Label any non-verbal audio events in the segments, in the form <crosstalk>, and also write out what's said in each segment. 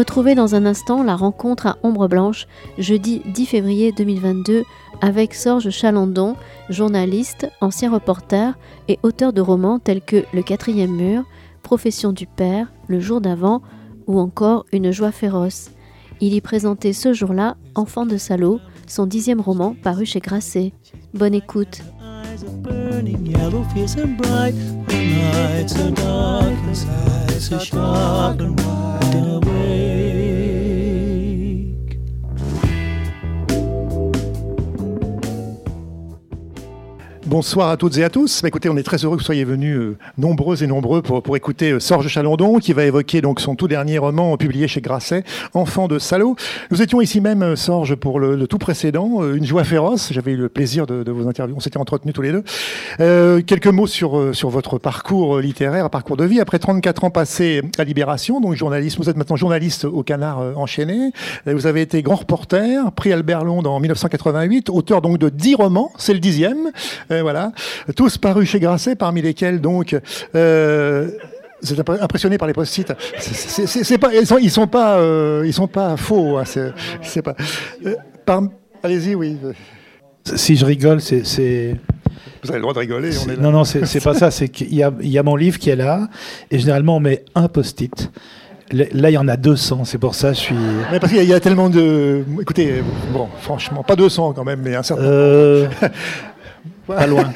Retrouvez dans un instant la rencontre à Ombre Blanche, jeudi 10 février 2022, avec Sorge Chalandon, journaliste, ancien reporter et auteur de romans tels que Le quatrième mur, Profession du père, Le jour d'avant ou encore Une joie féroce. Il y présentait ce jour-là Enfant de salaud, son dixième roman paru chez Grasset. Bonne écoute. Bonsoir à toutes et à tous. Écoutez, on est très heureux que vous soyez venus euh, nombreux et nombreux pour, écouter euh, Sorge Chalandon, qui va évoquer donc son tout dernier roman publié chez Grasset, Enfant de salaud. Nous étions ici même, euh, Sorge, pour le, tout précédent, Une joie féroce. J'avais eu le plaisir de, de vous interviewer. On s'était entretenus tous les deux. Euh, quelques mots sur, sur votre parcours littéraire, parcours de vie. Après 34 ans passés à Libération, donc journaliste, vous êtes maintenant journaliste au Canard enchaîné. Vous avez été grand reporter, prix Albert Londres en 1988, auteur donc de 10 romans, c'est le dixième voilà. Tous parus chez Grasset, parmi lesquels donc. Euh, vous êtes impressionné par les post-it. C'est pas, ils sont, ils sont pas, euh, ils sont pas faux. Hein, c'est pas. Euh, allez-y, oui. Si je rigole, c'est. Vous avez le droit de rigoler. On est là. Non, non, c'est pas ça. C'est qu'il y, y, a mon livre qui est là, et généralement on met un post-it. Là, il y en a 200, c'est pour ça je suis. Mais parce qu'il y, a tellement de. Écoutez, bon, franchement, pas 200 quand même, mais un certain. Euh... Pas <laughs> loin.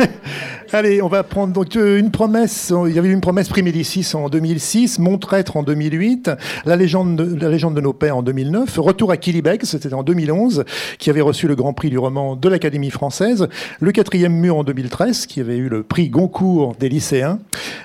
Allez, on va prendre donc euh, une promesse. Il y avait une promesse Primédicis en 2006, Mon traître en 2008, La légende de, la légende de nos pères en 2009, Retour à Kilibec, c'était en 2011, qui avait reçu le grand prix du roman de l'Académie française, Le quatrième mur en 2013, qui avait eu le prix Goncourt des lycéens,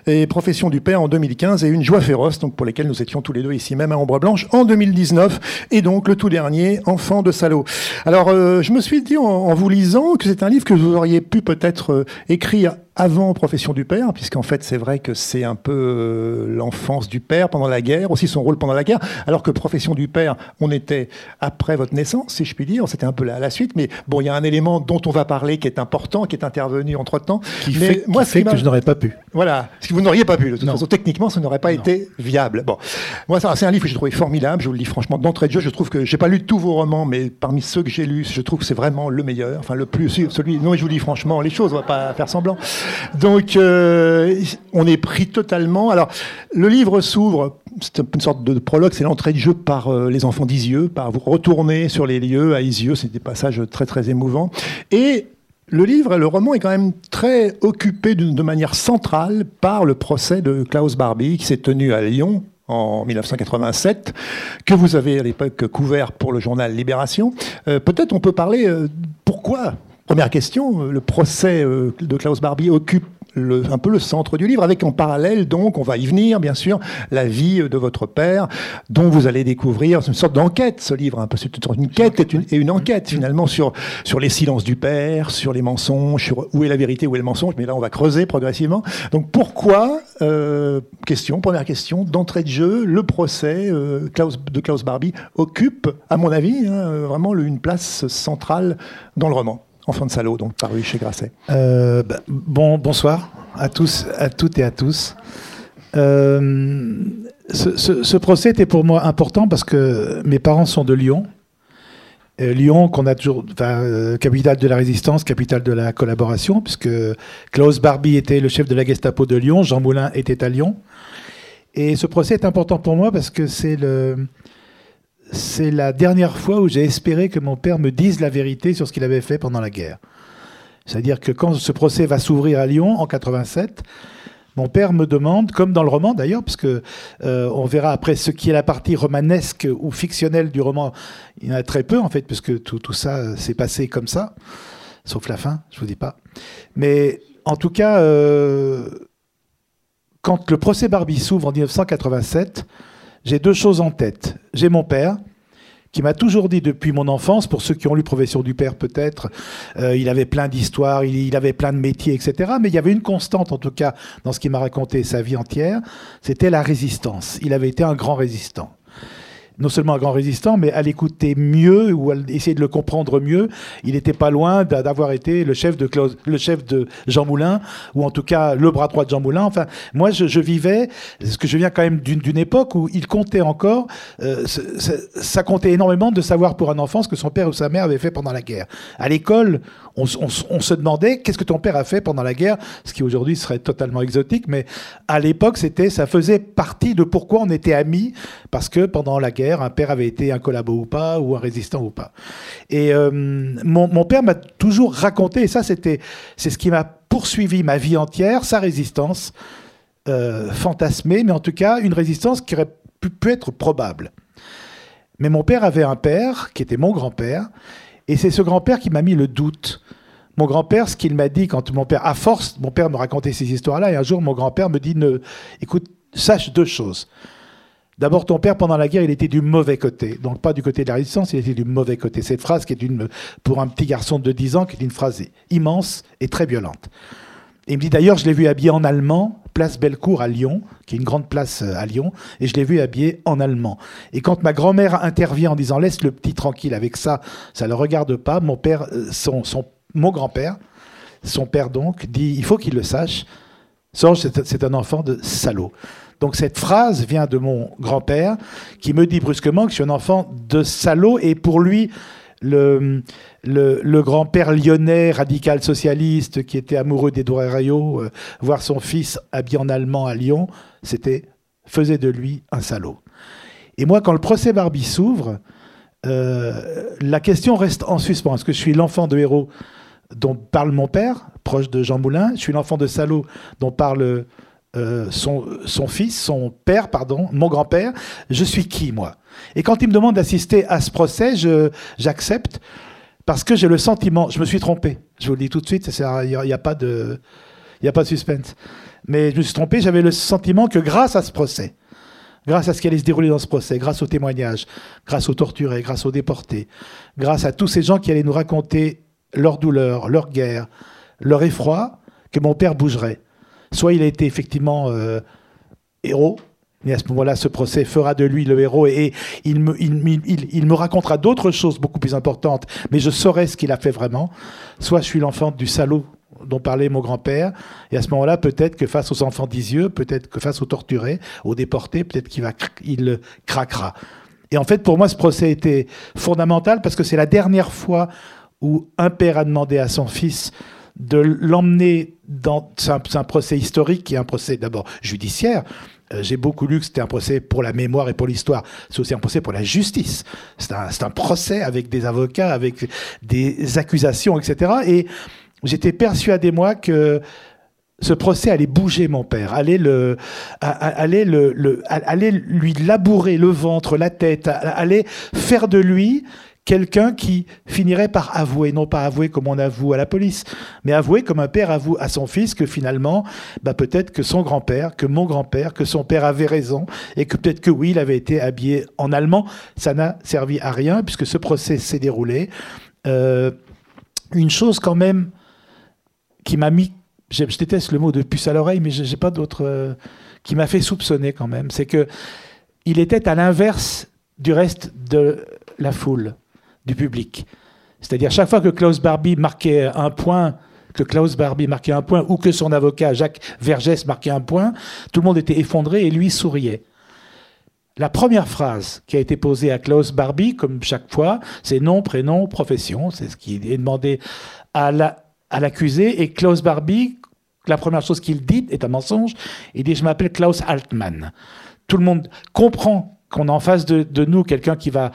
et Profession du père en 2015, et Une joie féroce, donc pour lesquelles nous étions tous les deux ici même à Ombre Blanche en 2019, et donc le tout dernier, Enfant de salaud. Alors, euh, je me suis dit en, en vous lisant que c'est un livre que vous auriez pu peut-être euh, écrire avant Profession du Père, puisqu'en fait c'est vrai que c'est un peu euh, l'enfance du Père pendant la guerre, aussi son rôle pendant la guerre, alors que Profession du Père, on était après votre naissance, si je puis dire, c'était un peu la, la suite, mais bon, il y a un élément dont on va parler qui est important, qui est intervenu entre-temps. Qui fait, moi, qui fait que je n'aurais pas pu. Voilà, ce que vous n'auriez pas pu, de toute façon, techniquement, ça n'aurait pas été viable. Bon, moi, c'est un livre que j'ai trouvé formidable, je vous le dis franchement, d'entrée de jeu, je trouve que, j'ai pas lu tous vos romans, mais parmi ceux que j'ai lus, je trouve que c'est vraiment le meilleur, enfin le plus, celui, non, je vous dis franchement, les choses, on va pas faire semblant. Donc, euh, on est pris totalement. Alors, le livre s'ouvre, c'est une sorte de prologue, c'est l'entrée de jeu par euh, les enfants d'Isieux, par vous retourner sur les lieux à Isieux, c'est des passages très très émouvants. Et le livre, le roman est quand même très occupé de, manière centrale par le procès de Klaus Barbie qui s'est tenu à Lyon en 1987, que vous avez à l'époque couvert pour le journal Libération. Euh, peut-être on peut parler pourquoi Première question, le procès de Klaus Barbie occupe un peu le centre du livre, avec en parallèle, donc, on va y venir, bien sûr, la vie de votre père, dont vous allez découvrir, une sorte d'enquête, ce livre, un peu, c'est une quête et une, enquête, finalement, sur, les silences du père, sur les mensonges, sur où est la vérité, où est le mensonge, mais là, on va creuser progressivement. Donc, pourquoi, euh, question, première question, d'entrée de jeu, le procès euh, de Klaus Barbie occupe, à mon avis, hein, vraiment une place centrale dans le roman Enfant de salaud, donc paru chez Grasset. Euh, bah, bon, bonsoir à tous, à toutes et à tous. Euh, ce, procès était pour moi important parce que mes parents sont de Lyon. Euh, Lyon, qu'on a toujours, capitale de la résistance, capitale de la collaboration, puisque Klaus Barbie était le chef de la Gestapo de Lyon, Jean Moulin était à Lyon. Et ce procès est important pour moi parce que c'est le, c'est la dernière fois où j'ai espéré que mon père me dise la vérité sur ce qu'il avait fait pendant la guerre. C'est-à-dire que quand ce procès va s'ouvrir à Lyon en 87, mon père me demande, comme dans le roman d'ailleurs, parce que euh, on verra après ce qui est la partie romanesque ou fictionnelle du roman, il y en a très peu en fait, puisque tout, tout ça s'est passé comme ça, sauf la fin, je vous dis pas. Mais en tout cas, euh, quand le procès Barbie s'ouvre en 1987, j'ai deux choses en tête. J'ai mon père, qui m'a toujours dit depuis mon enfance, pour ceux qui ont lu Profession du Père peut-être, euh, il avait plein d'histoires, il, avait plein de métiers, etc. Mais il y avait une constante, en tout cas, dans ce qu'il m'a raconté sa vie entière, c'était la résistance. Il avait été un grand résistant. Non seulement un grand résistant, mais à l'écouter mieux ou à essayer de le comprendre mieux. Il n'était pas loin d'avoir été le chef de le chef de Jean Moulin, ou en tout cas le bras droit de Jean Moulin. Enfin, moi, je, vivais, parce que je viens quand même d'une époque où il comptait encore, euh, ça, comptait énormément de savoir pour un enfant ce que son père ou sa mère avait fait pendant la guerre. À l'école, on, se demandait qu'est-ce que ton père a fait pendant la guerre, ce qui aujourd'hui serait totalement exotique, mais à l'époque, c'était, ça faisait partie de pourquoi on était amis, parce que pendant la guerre, un père avait été un collabo ou pas, ou un résistant ou pas. Et euh, mon, père m'a toujours raconté, et ça c'était, c'est ce qui m'a poursuivi ma vie entière, sa résistance euh, fantasmée, mais en tout cas une résistance qui aurait pu, pu être probable. Mais mon père avait un père, qui était mon grand-père, et c'est ce grand-père qui m'a mis le doute. Mon grand-père, ce qu'il m'a dit quand mon père, à force, mon père me racontait ces histoires-là, et un jour mon grand-père me dit, écoute, sache deux choses. D'abord, ton père, pendant la guerre, il était du mauvais côté. Donc, pas du côté de la résistance, il était du mauvais côté. Cette phrase, qui est pour un petit garçon de 10 ans, qui est une phrase immense et très violente. Et il me dit d'ailleurs, je l'ai vu habillé en allemand, place Bellecour à Lyon, qui est une grande place euh, à Lyon, et je l'ai vu habillé en allemand. Et quand ma grand-mère intervient en disant laisse le petit tranquille avec ça, ça ne le regarde pas, mon père, euh, son, son mon grand-père, son père donc, dit il faut qu'il le sache, Sorge, c'est un enfant de salaud. Donc cette phrase vient de mon grand-père qui me dit brusquement que je suis un enfant de salaud et pour lui, le, le, grand-père lyonnais radical socialiste qui était amoureux d'Edouard Herriot, euh, voir son fils habillé en allemand à Lyon, c'était faisait de lui un salaud. Et moi, quand le procès Barbie s'ouvre, euh, la question reste en suspens. Est-ce que je suis l'enfant de héros dont parle mon père, proche de Jean Moulin? Je suis l'enfant de salaud dont parle euh, son, fils, son père, pardon, mon grand-père, je suis qui, moi? Et quand il me demande d'assister à ce procès, j'accepte parce que j'ai le sentiment, je me suis trompé, je vous le dis tout de suite, il n'y a, pas de, suspense. Mais je me suis trompé, j'avais le sentiment que grâce à ce procès, grâce à ce qui allait se dérouler dans ce procès, grâce aux témoignages, grâce aux torturés, grâce aux déportés, grâce à tous ces gens qui allaient nous raconter leur douleur, leur guerre, leur effroi, que mon père bougerait. Soit il a été effectivement euh, héros, et à ce moment-là, ce procès fera de lui le héros et, il, me, racontera d'autres choses beaucoup plus importantes, mais je saurai ce qu'il a fait vraiment. Soit je suis l'enfant du salaud dont parlait mon grand-père, et à ce moment-là, peut-être que face aux enfants d'Isieux, peut-être que face aux torturés, aux déportés, peut-être qu'il va, il craquera. Et en fait, pour moi, ce procès était fondamental parce que c'est la dernière fois où un père a demandé à son fils de l'emmener dans un, procès historique qui est un procès d'abord judiciaire. Euh, j'ai beaucoup lu que c'était un procès pour la mémoire et pour l'histoire. C'est aussi un procès pour la justice. C'est un, procès avec des avocats, avec des accusations, etc. Et j'étais persuadé, moi, que ce procès allait bouger mon père, allait, le, allait, le, allait lui labourer le ventre, la tête, allait faire de lui quelqu'un qui finirait par avouer, non pas avouer comme on avoue à la police, mais avouer comme un père avoue à son fils que finalement, bah peut-être que son grand-père, que mon grand-père, que son père avait raison, et que peut-être que oui, il avait été habillé en allemand. Ça n'a servi à rien, puisque ce procès s'est déroulé. Euh, une chose quand même qui m'a mis, je, déteste le mot de puce à l'oreille, mais je n'ai pas d'autre, euh, qui m'a fait soupçonner quand même, c'est que il était à l'inverse du reste de la foule du public. C'est-à-dire chaque fois que Klaus Barbie marquait un point, que Klaus Barbie marquait un point, ou que son avocat Jacques Vergès marquait un point, tout le monde était effondré et lui souriait. La première phrase qui a été posée à Klaus Barbie, comme chaque fois, c'est nom, prénom, profession. C'est ce qui est demandé à l'accusé. La, et Klaus Barbie, la première chose qu'il dit est un mensonge. Il dit Je m'appelle Klaus Altmann. Tout le monde comprend qu'on a en face de nous quelqu'un qui va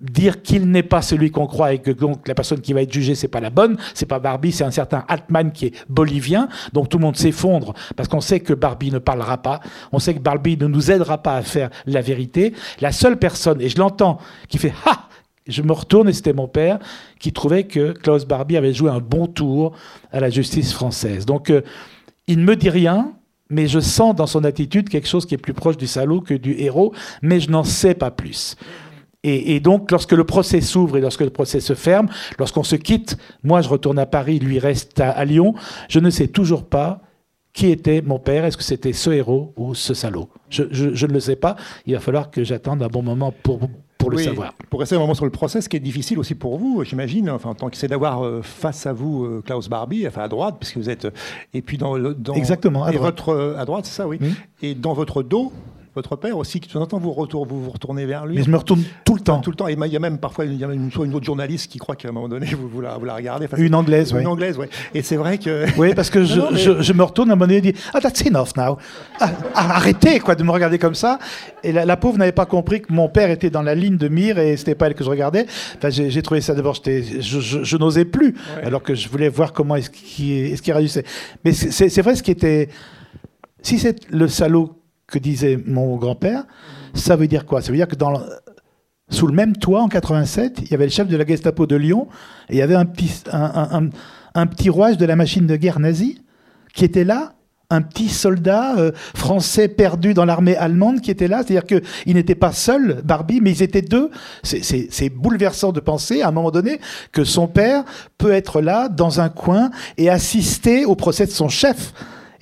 dire qu'il n'est pas celui qu'on croit et que donc la personne qui va être jugée c'est pas la bonne, c'est pas Barbie, c'est un certain Altman qui est bolivien. Donc tout le monde s'effondre parce qu'on sait que Barbie ne parlera pas, on sait que Barbie ne nous aidera pas à faire la vérité. La seule personne et je l'entends qui fait ha je me retourne et c'était mon père qui trouvait que Klaus Barbie avait joué un bon tour à la justice française. Donc euh, il ne me dit rien, mais je sens dans son attitude quelque chose qui est plus proche du salaud que du héros, mais je n'en sais pas plus. Et, donc, lorsque le procès s'ouvre et lorsque le procès se ferme, lorsqu'on se quitte, moi je retourne à Paris, lui reste à, Lyon, je ne sais toujours pas qui était mon père Est-ce que c'était ce héros ou ce salaud? Je, je, ne le sais pas. Il va falloir que j'attende un bon moment pour, pour le savoir. Pour rester un moment sur le procès, ce qui est difficile aussi pour vous, j'imagine, enfin, en tant que c'est d'avoir euh, face à vous euh, Klaus Barbie, enfin à droite, puisque vous êtes. Et puis dans. dans Exactement, à droite. Votre, à droite, c'est ça, oui. Et dans votre dos, votre père aussi, qui de temps en temps vous, retourne, vous vous retournez vers lui. Mais je me retourne tout le temps. Tout le temps. Et il y a même parfois il y a une, une autre journaliste qui croit qu'à un moment donné, vous, vous, la, vous la, regardez. une anglaise, oui. Une anglaise, oui. Et c'est vrai que. <laughs> Oui, parce que je, je, je, me retourne à un moment donné et dis Ah, that's enough now. Ah, ah, arrêtez, quoi, de me regarder comme ça. Et la, pauvre n'avait pas compris que mon père était dans la ligne de mire et c'était pas elle que je regardais. Enfin, j'ai trouvé ça d'abord, je, je n'osais plus, alors que je voulais voir comment est-ce qu'il est qu réagissait. Mais c'est vrai, ce qui était. Si c'est le salaud que disait mon grand-père, ça veut dire quoi? Ça veut dire que dans, sous le même toit, en 87, il y avait le chef de la Gestapo de Lyon, et il y avait un petit, un, un, petit rouage de la machine de guerre nazie qui était là, un petit soldat euh, français perdu dans l'armée allemande qui était là. C'est-à-dire qu'il n'était pas seul, Barbie, mais ils étaient deux. C'est bouleversant de penser, à un moment donné, que son père peut être là, dans un coin, et assister au procès de son chef.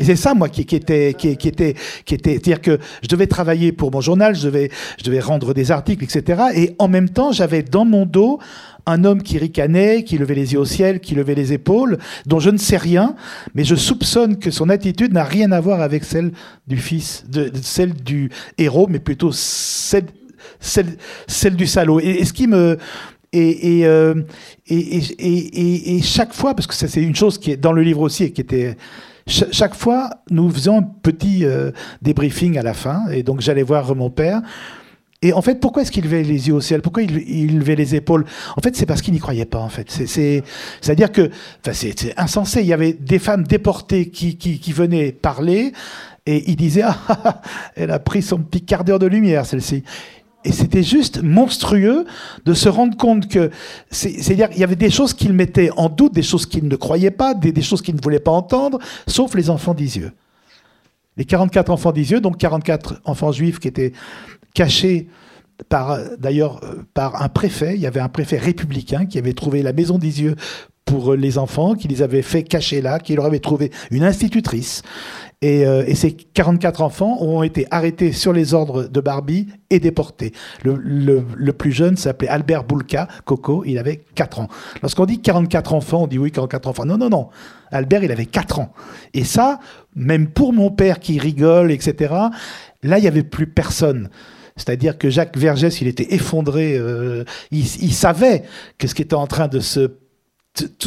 Et c'est ça, moi, qui, était, qui, était, qui était, c'est-à-dire que je devais travailler pour mon journal, je devais, je devais rendre des articles, etc. Et en même temps, j'avais dans mon dos un homme qui ricanait, qui levait les yeux au ciel, qui levait les épaules, dont je ne sais rien, mais je soupçonne que son attitude n'a rien à voir avec celle du fils, de, celle du héros, mais plutôt celle, celle, celle du salaud. Et, ce qui me, et, et, euh, et, et, et, chaque fois, parce que ça c'est une chose qui est dans le livre aussi et qui était chaque fois, nous faisions un petit euh, débriefing à la fin, et donc j'allais voir mon père. Et en fait, pourquoi est-ce qu'il levait les yeux au ciel? Pourquoi il, levait les épaules? En fait, c'est parce qu'il n'y croyait pas. En fait, c'est, à dire que, enfin, c'est, insensé. Il y avait des femmes déportées qui venaient parler, et il disait <laughs> ah, ah, ah, elle a pris son petit quart d'heure de lumière, celle-ci. Et c'était juste monstrueux de se rendre compte que, c'est-à-dire, il y avait des choses qu'il mettait en doute, des choses qu'il ne croyait pas, des, choses qu'il ne voulait pas entendre, sauf les enfants d'Isieux. Les 44 enfants d'Isieux, donc 44 enfants juifs qui étaient cachés par, d'ailleurs, par un préfet. Il y avait un préfet républicain qui avait trouvé la maison d'Isieux pour les enfants, qui les avait fait cacher là, qui leur avait trouvé une institutrice. Euh, et, ces 44 enfants ont été arrêtés sur les ordres de Barbie et déportés. Le, plus jeune s'appelait Albert Boulka, Coco, il avait 4 ans. Lorsqu'on dit 44 enfants, on dit oui, 44 enfants. Non, non, non. Albert, il avait 4 ans. Et ça, même pour mon père qui rigole, etc., là, il n'y avait plus personne. C'est-à-dire que Jacques Vergès, il était effondré. Euh, il, il, savait que ce qui était en train de se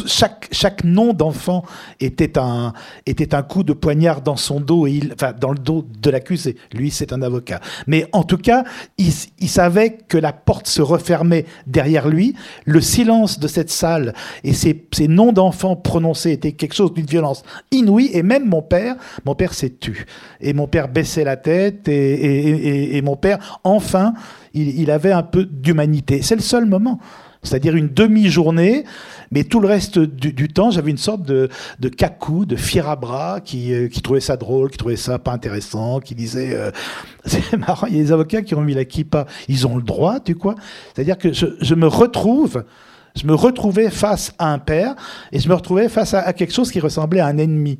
chaque, chaque nom d'enfant était un, était un coup de poignard dans son dos, et il, enfin dans le dos de l'accusé. Lui, c'est un avocat. Mais en tout cas, il, il, savait que la porte se refermait derrière lui. Le silence de cette salle et ces, ces noms d'enfants prononcés étaient quelque chose d'une violence inouïe. Et même mon père, mon père s'est tu. Et mon père baissait la tête et, et, et, et mon père, enfin, il, il avait un peu d'humanité. C'est le seul moment c'est-à-dire une demi-journée, mais tout le reste du, temps, j'avais une sorte de, de cacou, de fier à bras, qui, euh, qui, trouvait ça drôle, qui trouvait ça pas intéressant, qui disait euh, <laughs> c'est marrant, il y a des avocats qui ont mis la kippa, ils ont le droit, tu quoi C'est-à-dire que je, me retrouve, je me retrouvais face à un père, et je me retrouvais face à quelque chose qui ressemblait à un ennemi.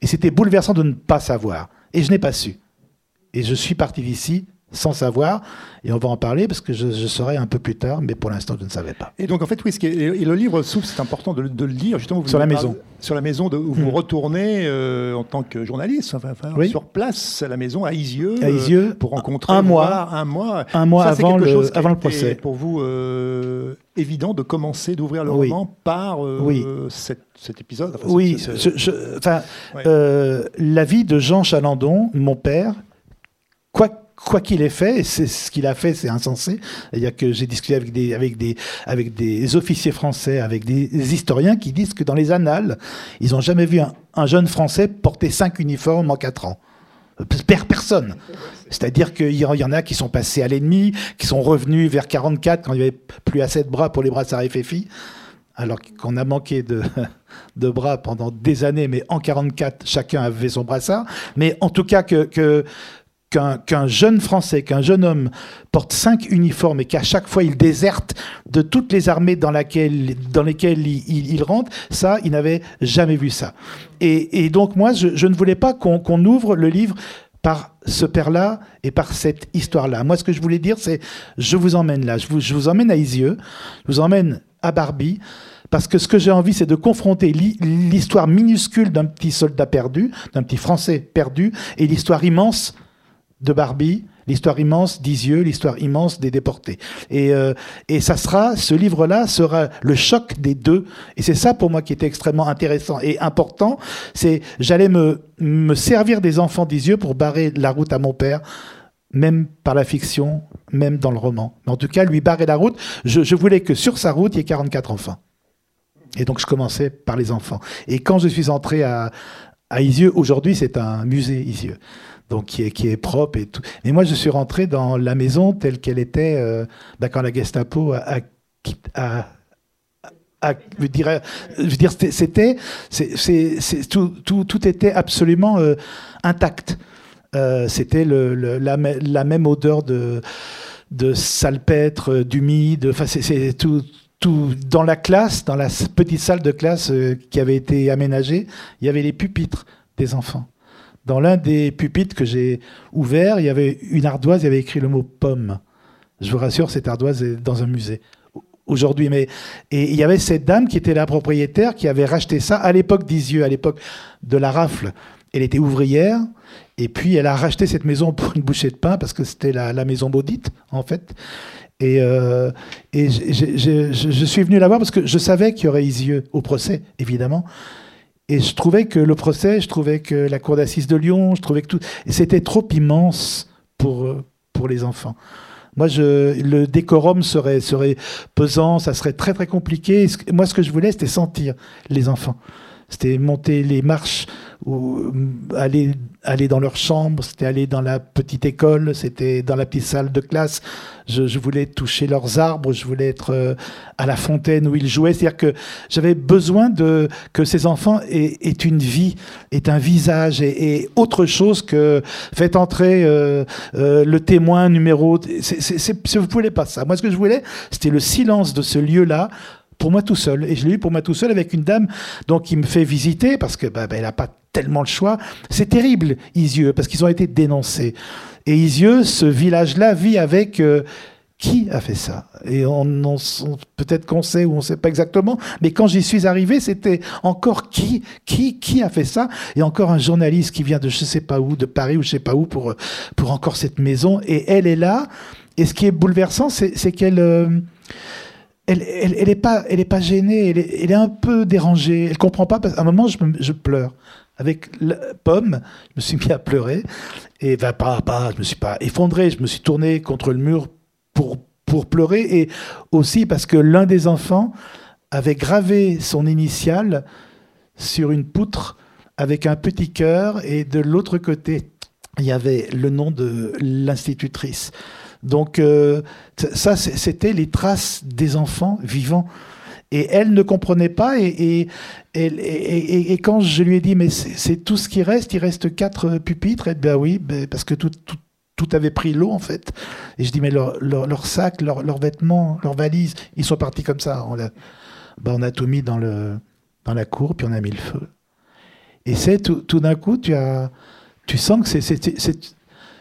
Et c'était bouleversant de ne pas savoir. Et je n'ai pas su. Et je suis parti d'ici sans savoir. Et on va en parler parce que je, je saurai un peu plus tard, mais pour l'instant, je ne savais pas. Et donc, en fait, oui, ce qui et le livre s'ouvre, c'est important de, le lire, justement. sur la maison. Sur la maison, de, où vous hmm. retournez euh, en tant que journaliste, enfin, sur place, à la maison, à Isieux, à Isieux pour rencontrer. Un mois. un mois. Un mois avant, le, avant le procès. pour vous euh, évident de commencer, d'ouvrir le roman par euh, oui. cet, cet, épisode. oui, la vie de Jean Chalandon, mon père, quoi quoi qu'il ait fait, c'est ce qu'il a fait, c'est insensé. A que j'ai discuté avec des, avec des, avec des officiers français, avec des historiens qui disent que dans les annales, ils n'ont jamais vu un, jeune français porter cinq uniformes en quatre ans. Personne. C'est-à-dire qu'il y en a qui sont passés à l'ennemi, qui sont revenus vers 44 quand il n'y avait plus assez de bras pour les brassards FFI, alors qu'on a manqué de, <laughs> de bras pendant des années, mais en 44, chacun avait son brassard. Mais en tout cas, que qu'un jeune Français, qu'un jeune homme porte cinq uniformes et qu'à chaque fois il déserte de toutes les armées dans, lesquelles il, rentre, ça, il n'avait jamais vu ça. Et, donc moi, je, ne voulais pas qu'on ouvre le livre par ce père-là et par cette histoire-là. Moi, ce que je voulais dire, c'est je vous emmène là, je vous, je vous emmène à Isieux, je vous emmène à Barbie, parce que ce que j'ai envie, c'est de confronter l'histoire minuscule d'un petit soldat perdu, d'un petit Français perdu, et l'histoire immense de Barbie, l'histoire immense d'Isieux, l'histoire immense des déportés. Et, euh, et ça sera, ce livre-là sera le choc des deux. Et c'est ça pour moi qui était extrêmement intéressant et important. C'est, j'allais me, me servir des enfants d'Isieux pour barrer la route à mon père même par la fiction, même dans le roman. Mais en tout cas, lui barrer la route, je, voulais que sur sa route, il y ait 44 enfants. Et donc je commençais par les enfants. Et quand je suis entré à, à Isieux, aujourd'hui c'est un musée Isieux donc qui est, propre et tout. Mais moi, je suis rentré dans la maison telle qu'elle était euh, bah, quand la Gestapo a, je dirais, je veux dire, c'était, tout, était absolument euh, intact. Euh, c'était la, même odeur de, salpêtre, d'humide. Dans la classe, dans la petite salle de classe qui avait été aménagée, il y avait les pupitres des enfants. Dans l'un des pupitres que j'ai ouvert, il y avait une ardoise, il y avait écrit le mot pomme. Je vous rassure, cette ardoise est dans un musée aujourd'hui. Mais et il y avait cette dame qui était la propriétaire qui avait racheté ça à l'époque d'Isieux, à l'époque de la rafle. Elle était ouvrière et puis elle a racheté cette maison pour une bouchée de pain parce que c'était la, maison maudite en fait. Et, euh, et je suis venu la voir parce que je savais qu'il y aurait Isieux au procès, évidemment. Et je trouvais que le procès, je trouvais que la cour d'assises de Lyon, je trouvais que tout. c'était trop immense pour, euh, pour les enfants. Moi, je, le décorum serait, serait pesant, ça serait très très compliqué. Moi, ce que je voulais, c'était sentir les enfants. C'était monter les marches ou euh, aller, aller dans leur chambre, c'était aller dans la petite école, c'était dans la petite salle de classe. Je, voulais toucher leurs arbres, je voulais être euh, à la fontaine où ils jouaient. C'est-à-dire que j'avais besoin de que ces enfants aient, une vie, aient un visage et, autre chose que faites entrer euh, le témoin numéro. C'est, vous ne voulez pas ça. Moi, ce que je voulais, c'était le silence de ce lieu-là pour moi tout seul. Et je l'ai eu pour moi tout seul avec une dame donc, qui me fait visiter parce que bah, bah elle n'a pas tellement le choix. C'est terrible, Isieux, parce qu'ils ont été dénoncés. Et Isieux, ce village-là, vit avec... Euh, qui a fait ça? Et on, peut-être qu'on sait ou on ne sait pas exactement, mais quand j'y suis arrivé, c'était encore qui, qui, qui a fait ça? Et encore un journaliste qui vient de je sais pas où, de Paris ou je sais pas où pour pour encore cette maison. Et elle est là. Et ce qui est bouleversant, c'est qu'elle euh, elle, elle, est pas, elle est pas gênée, elle est, un peu dérangée. Elle comprend pas. Parce qu'à un moment, je, pleure. Avec la pomme, je me suis mis à pleurer et va pas, pas, je me suis pas effondré. Je me suis tourné contre le mur pour pour pleurer et aussi parce que l'un des enfants avait gravé son initiale sur une poutre avec un petit cœur et de l'autre côté il y avait le nom de l'institutrice. Donc euh, ça, c'était les traces des enfants vivants. Et elle ne comprenait pas. Et, et, quand je lui ai dit, mais c'est tout ce qui reste, il reste quatre pupitres, et ben oui, ben, parce que tout, tout, tout, avait pris l'eau en fait. Et je dis, mais leurs leur, leur sacs, leurs vêtements, leurs valises, ils sont partis comme ça. On a, ben, on a tout mis dans, le, dans la cour, puis on a mis le feu. Et c'est tout, tout d'un coup, tu, as, tu sens que c'est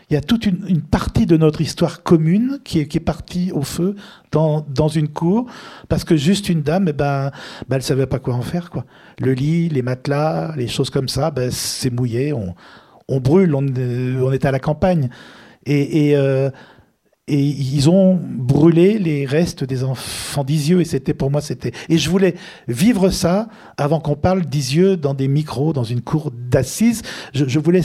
il y a toute une, partie de notre histoire commune qui est, qui est partie au feu dans, dans, une cour parce que juste une dame, eh ben, ben, elle savait pas quoi en faire. Quoi. Le lit, les matelas, les choses comme ça, ben, c'est mouillé, on, on brûle, on, on, est à la campagne. Et, et euh, et ils ont brûlé les restes des enfants d'Isieux et c'était pour moi c'était et je voulais vivre ça avant qu'on parle d'Isieux dans des micros dans une cour d'assises je, voulais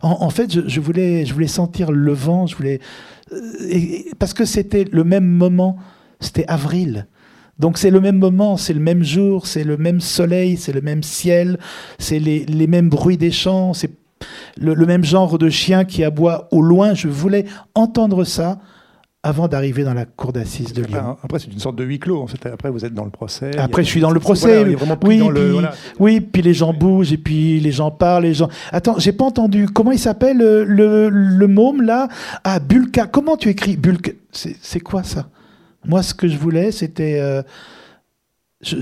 en, fait je, voulais je voulais sentir le vent je voulais euh, parce que c'était le même moment c'était avril donc c'est le même moment, c'est le même jour, c'est le même soleil, c'est le même ciel, c'est les, les mêmes bruits des champs, c'est le, même genre de chien qui aboie au loin. Je voulais entendre ça avant d'arriver dans la cour d'assises de Lyon. Après, c'est une sorte de huis clos. En fait. Après, vous êtes dans le procès. Après, je suis dans le procès. oui, puis, oui, puis les gens bougent et puis les gens parlent. Les gens. Attends, j'ai pas entendu. Comment il s'appelle le, le, môme là? Ah, Bulka. Comment tu écris Bulka C'est quoi ça? Moi, ce que je voulais, c'était. Euh, je,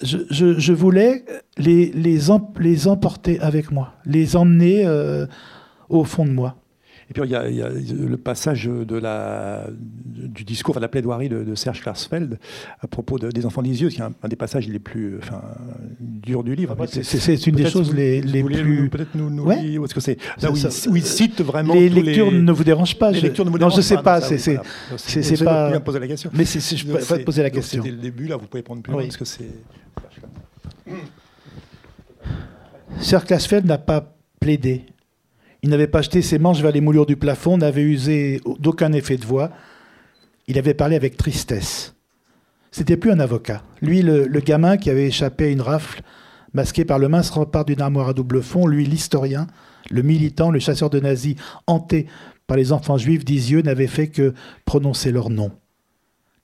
je, je, voulais les, les, les emporter avec moi, les emmener euh, au fond de moi. Et puis il y, a, le passage de la, du discours, de la plaidoirie de, Serge Klarsfeld à propos des enfants yeux, qui est un, des passages les plus enfin, durs du livre. c'est une des choses les, les plus. Peut-être nous, nous ouais. ce que c'est là où, il, cite vraiment. Les lectures ne vous dérangent pas. Les lectures ne vous dérangent non, je sais pas. c'est c'est pas. Bien poser la question. Mais je peux pas poser la question. C'était le début là. Vous pouvez prendre plus loin parce que c'est. Serge Klarsfeld n'a pas plaidé il n'avait pas jeté ses manches vers les moulures du plafond, n'avait usé d'aucun effet de voix. Il avait parlé avec tristesse. C'était plus un avocat. Lui, le, gamin qui avait échappé à une rafle, masqué par le mince rempart d'une armoire à double fond, lui, l'historien, le militant, le chasseur de nazis, hanté par les enfants juifs d'Isieux, n'avait fait que prononcer leurs noms.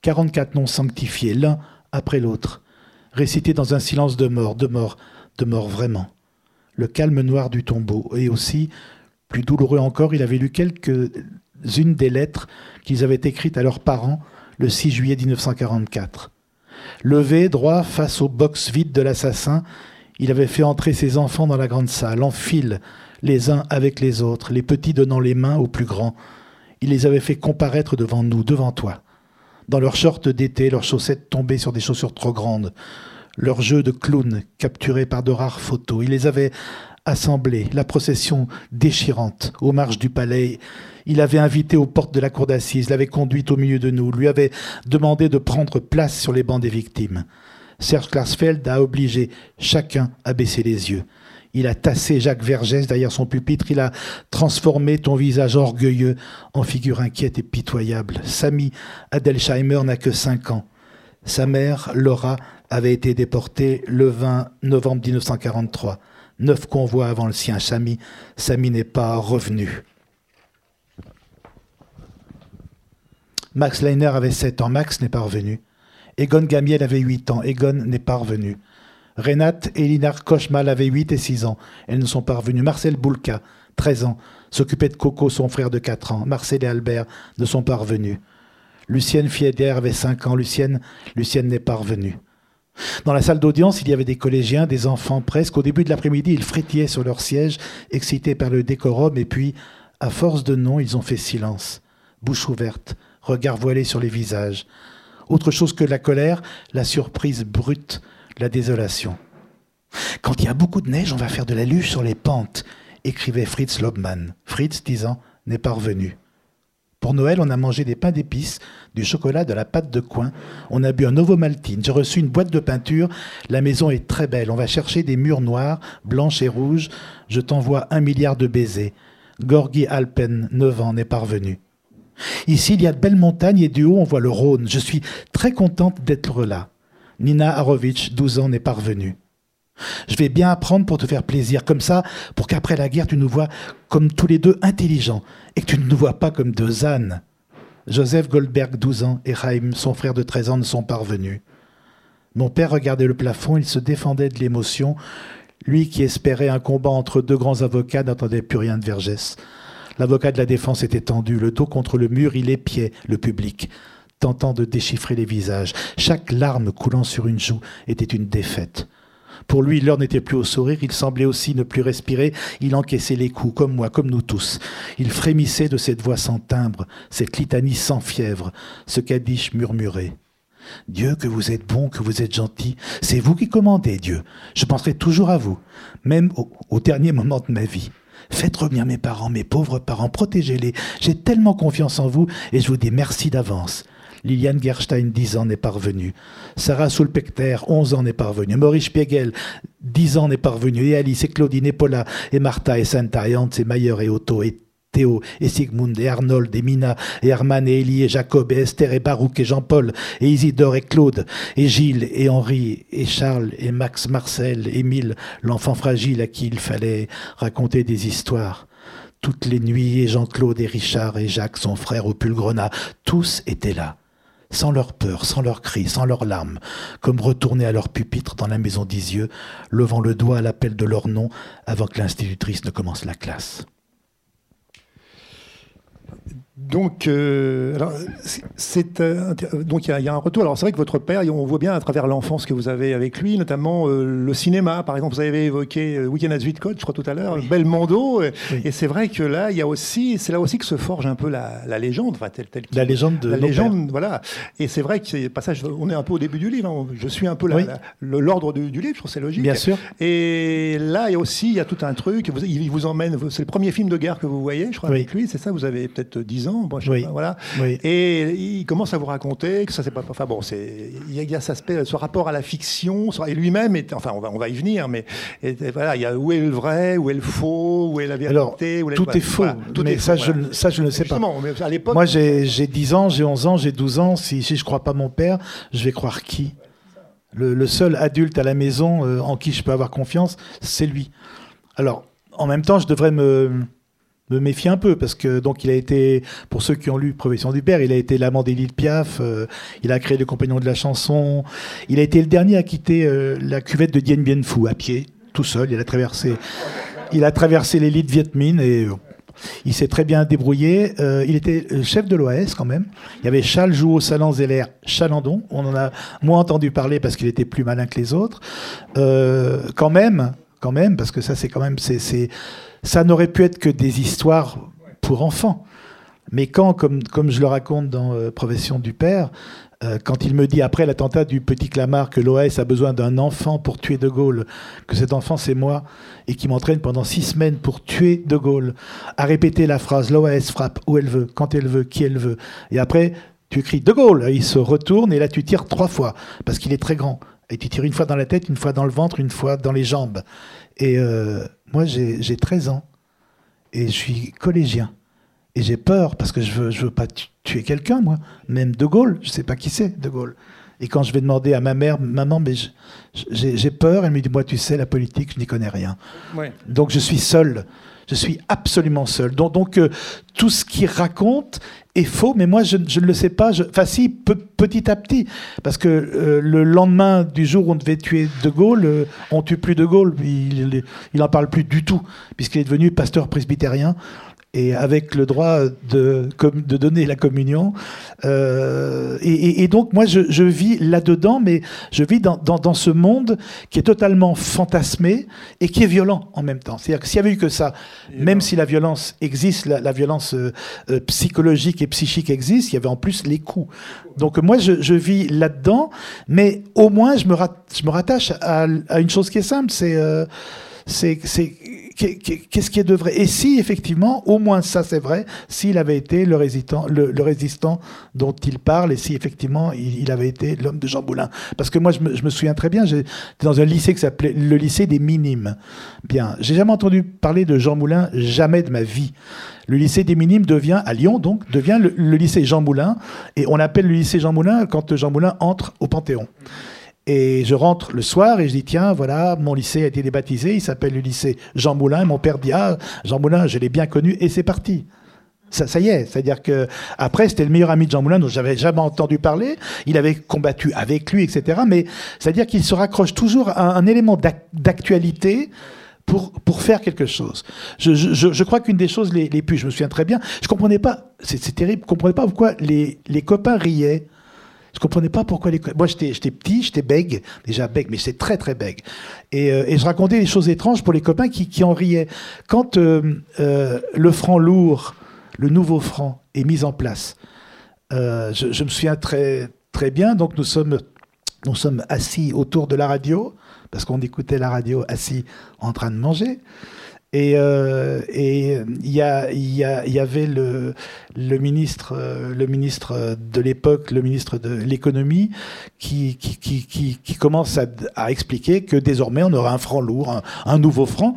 44 noms sanctifiés, l'un après l'autre, récités dans un silence de mort, de mort, de mort vraiment. Le calme noir du tombeau, et aussi plus douloureux encore, il avait lu quelques-unes des lettres qu'ils avaient écrites à leurs parents le 6 juillet 1944. Levé, droit, face au box vide de l'assassin, il avait fait entrer ses enfants dans la grande salle, en file, les uns avec les autres, les petits donnant les mains aux plus grands. Il les avait fait comparaître devant nous, devant toi. Dans leurs shorts d'été, leurs chaussettes tombées sur des chaussures trop grandes, leurs jeux de clown capturés par de rares photos. Il les avait assemblée, la procession déchirante aux marches du palais. Il avait invité aux portes de la cour d'assises, l'avait conduite au milieu de nous, lui avait demandé de prendre place sur les bancs des victimes. Serge Klarsfeld a obligé chacun à baisser les yeux. Il a tassé Jacques Vergès derrière son pupitre, il a transformé ton visage orgueilleux en figure inquiète et pitoyable. Samy Adelsheimer n'a que cinq ans. Sa mère, Laura, avait été déportée le 20 novembre 1943 neuf convois avant le sien. Samy, Samy n'est pas revenu. Max Leiner avait 7 ans. Max n'est pas revenu. Egon Gamiel avait 8 ans. Egon n'est pas revenu. Renate et Linar Kochmal avaient 8 et 6 ans. Elles ne sont pas revenues. Marcel Boulka, 13 ans, s'occupait de Coco, son frère de 4 ans. Marcel et Albert ne sont pas revenus. Lucienne Fieder avait 5 ans. Lucienne, Lucienne n'est pas revenue. Dans la salle d'audience, il y avait des collégiens, des enfants presque. Au début de l'après-midi, ils frétillaient sur leur siège, excités par le décorum, et puis, à force de noms, ils ont fait silence, bouche ouverte, regard voilé sur les visages. Autre chose que la colère, la surprise brute, la désolation. Quand il y a beaucoup de neige, on va faire de la luge sur les pentes, écrivait Fritz Lobmann. Fritz, disant, n'est pas revenu. Pour Noël, on a mangé des pains d'épices, du chocolat, de la pâte de coin. On a bu un Ovomaltine. J'ai reçu une boîte de peinture. La maison est très belle. On va chercher des murs noirs, blanches et rouges. Je t'envoie un milliard de baisers. Gorgi Alpen, 9 ans, n'est pas revenu. Ici, il y a de belles montagnes et du haut, on voit le Rhône. Je suis très contente d'être là. Nina Arovitch, 12 ans, n'est pas revenue. Je vais bien apprendre pour te faire plaisir, comme ça, pour qu'après la guerre, tu nous vois comme tous les deux intelligents, et que tu ne nous vois pas comme deux ânes. Joseph Goldberg, 12 ans, et Chaim, son frère de 13 ans, ne sont pas revenus. Mon père regardait le plafond, il se défendait de l'émotion. Lui qui espérait un combat entre deux grands avocats n'entendait plus rien de Vergès. L'avocat de la défense était tendu, le dos contre le mur, il épiait le public, tentant de déchiffrer les visages. Chaque larme coulant sur une joue était une défaite. Pour lui, l'heure n'était plus au sourire, il semblait aussi ne plus respirer, il encaissait les coups, comme moi, comme nous tous. Il frémissait de cette voix sans timbre, cette litanie sans fièvre, ce qu'Adish murmurait. Dieu, que vous êtes bon, que vous êtes gentil, c'est vous qui commandez, Dieu. Je penserai toujours à vous, même au, au dernier moment de ma vie. Faites revenir mes parents, mes pauvres parents, protégez-les. J'ai tellement confiance en vous et je vous dis merci d'avance. Liliane Gerstein, 10 ans, n'est pas revenue. Sarah Soulpecter, 11 ans, n'est pas revenue. Maurice Spiegel, 10 ans, n'est pas. Et Alice, et Claudine, et Paula, et Martha, et Santa, et Hans, et Mayer, et Otto, et Théo, et Sigmund, et Arnold, et Mina, et Herman, et Elie, et Jacob, et Esther, et Baruch, et Jean-Paul, et Isidore, et Claude, et Gilles, et Henri, et Charles, et Max, Marcel, Émile, l'enfant fragile à qui il fallait raconter des histoires toutes les nuits, et Jean-Claude et Richard et Jacques, son frère au Pulgrenat, tous étaient là, sans leur peur, sans leurs cris, sans leurs larmes, comme retournés à leur pupitre dans la maison d'Isieux, levant le doigt à l'appel de leur nom avant que l'institutrice ne commence la classe. Donc, euh, alors, c'est, euh, donc il y, a un retour. Alors, c'est vrai que votre père, on voit bien à travers l'enfance que vous avez avec lui, notamment euh, le cinéma. Par exemple, vous avez évoqué Weekend at Zuidcote, je crois tout à l'heure, Belmondo. Et c'est vrai que là, il y a aussi, c'est là aussi que se forge un peu la, légende, enfin, telle, telle la légende de la légende, voilà. Et c'est vrai que passage. On est un peu au début du livre. Hein. je suis un peu l'ordre du, livre. Je trouve c'est logique. Bien sûr. Et là, il y a aussi, il y a tout un truc. Vous, il vous emmène. C'est le premier film de guerre que vous voyez, je crois, avec lui. C'est ça. Vous avez peut-être 10 ans oui. voilà. Et il commence à vous raconter que ça c'est pas. Enfin bon, c'est il y, a cet aspect, ce rapport à la fiction, et lui-même est. Enfin, on va, on va y venir, mais voilà, il y a où est le vrai, où est le faux, où est la vérité. où tout est faux. tout mais ça, je, ça, je ne sais pas. À l'époque, moi, j'ai 10 ans, j'ai 11 ans, j'ai 12 ans. Si, si je crois pas mon père, je vais croire qui? Le, le, seul adulte à la maison euh, en qui je peux avoir confiance, c'est lui. Alors, en même temps, je devrais me me méfie un peu parce que donc il a été pour ceux qui ont lu Profession du père il a été l'amant d'Édith Piaf euh, il a créé le compagnon de la chanson il a été le dernier à quitter euh, la cuvette de Dien Bien Phu à pied tout seul il a traversé il a traversé l'élite Viet Minh et euh, il s'est très bien débrouillé. il était chef de l'OAS quand même. Il y avait Charles Jouot, Salan Zeller, Chalandon. On en a moins entendu parler parce qu'il était plus malin que les autres. quand même, quand même, parce que ça c'est quand même c'est ça n'aurait pu être que des histoires pour enfants. Mais quand, comme, je le raconte dans euh, Profession du Père, euh, quand il me dit après l'attentat du petit Clamart que l'OAS a besoin d'un enfant pour tuer De Gaulle, que cet enfant c'est moi, et qui m'entraîne pendant six semaines pour tuer De Gaulle, à répéter la phrase l'OAS frappe où elle veut, quand elle veut, qui elle veut, et après tu cries De Gaulle, il se retourne et là tu tires trois fois, parce qu'il est très grand. Et tu tires une fois dans la tête, une fois dans le ventre, une fois dans les jambes. Et euh, moi, j'ai 13 ans et je suis collégien. Et j'ai peur parce que je veux, je veux pas tuer quelqu'un, moi. Même De Gaulle, je sais pas qui c'est, De Gaulle. Et quand je vais demander à ma mère, maman, mais j'ai peur, elle me dit, moi, tu sais, la politique, je n'y connais rien. Donc je suis seul. Je suis absolument seul. Donc, euh, tout ce qu'il raconte est faux, mais moi, je, ne le sais pas. Enfin, si, petit à petit. Parce que euh, le lendemain du jour où on devait tuer De Gaulle, euh, on tue plus De Gaulle. Il n'en parle plus du tout, puisqu'il est devenu pasteur presbytérien et avec le droit de, de donner la communion. Euh, et, donc moi, je, vis là-dedans, mais je vis dans, dans, ce monde qui est totalement fantasmé et qui est violent en même temps. C'est-à-dire que s'il y avait eu que ça, même si la violence existe, la, violence euh, euh, psychologique et psychique existe, il y avait en plus les coups. Donc moi, je, je vis là-dedans, mais au moins, je me, je me rattache à, à, une chose qui est simple, c'est... c'est qu'est-ce qui est vrai? Et si, effectivement, au moins ça c'est vrai, s'il avait été le résistant, le, résistant dont il parle, et si effectivement il, avait été l'homme de Jean Moulin. Parce que moi, je me, souviens très bien, j'étais dans un lycée qui s'appelait le lycée des Minimes. Bien, j'ai jamais entendu parler de Jean Moulin, jamais de ma vie. Le lycée des Minimes devient, à Lyon donc, devient le lycée Jean Moulin, et on appelle le lycée Jean Moulin quand Jean Moulin entre au Panthéon. Et je rentre le soir et je dis tiens voilà mon lycée a été débaptisé, il s'appelle le lycée Jean Moulin. Mon père dit ah Jean Moulin je l'ai bien connu et c'est parti. Ça, ça, y est, c'est-à-dire que après c'était le meilleur ami de Jean Moulin dont j'avais jamais entendu parler. Il avait combattu avec lui, etc. Mais c'est-à-dire qu'il se raccroche toujours à un élément d'actualité pour, pour faire quelque chose. Je, je, je crois qu'une des choses les, les, plus, je me souviens très bien, je comprenais pas, c'est terrible, je comprenais pas pourquoi les, les copains riaient je comprenais pas pourquoi les. Moi, j'étais petit, j'étais bègue, déjà bègue, mais c'est très très bègue. Et, euh, et, je racontais des choses étranges pour les copains qui, qui en riaient. Quand euh, euh, le franc lourd, le nouveau franc, est mis en place, je, je, me souviens très très bien. Donc nous sommes nous sommes assis autour de la radio parce qu'on écoutait la radio assis en train de manger. Et euh, il y, avait le, ministre, le ministre de l'époque, le ministre de l'économie, qui, qui, commence à, expliquer que désormais on aura un franc lourd, un, nouveau franc.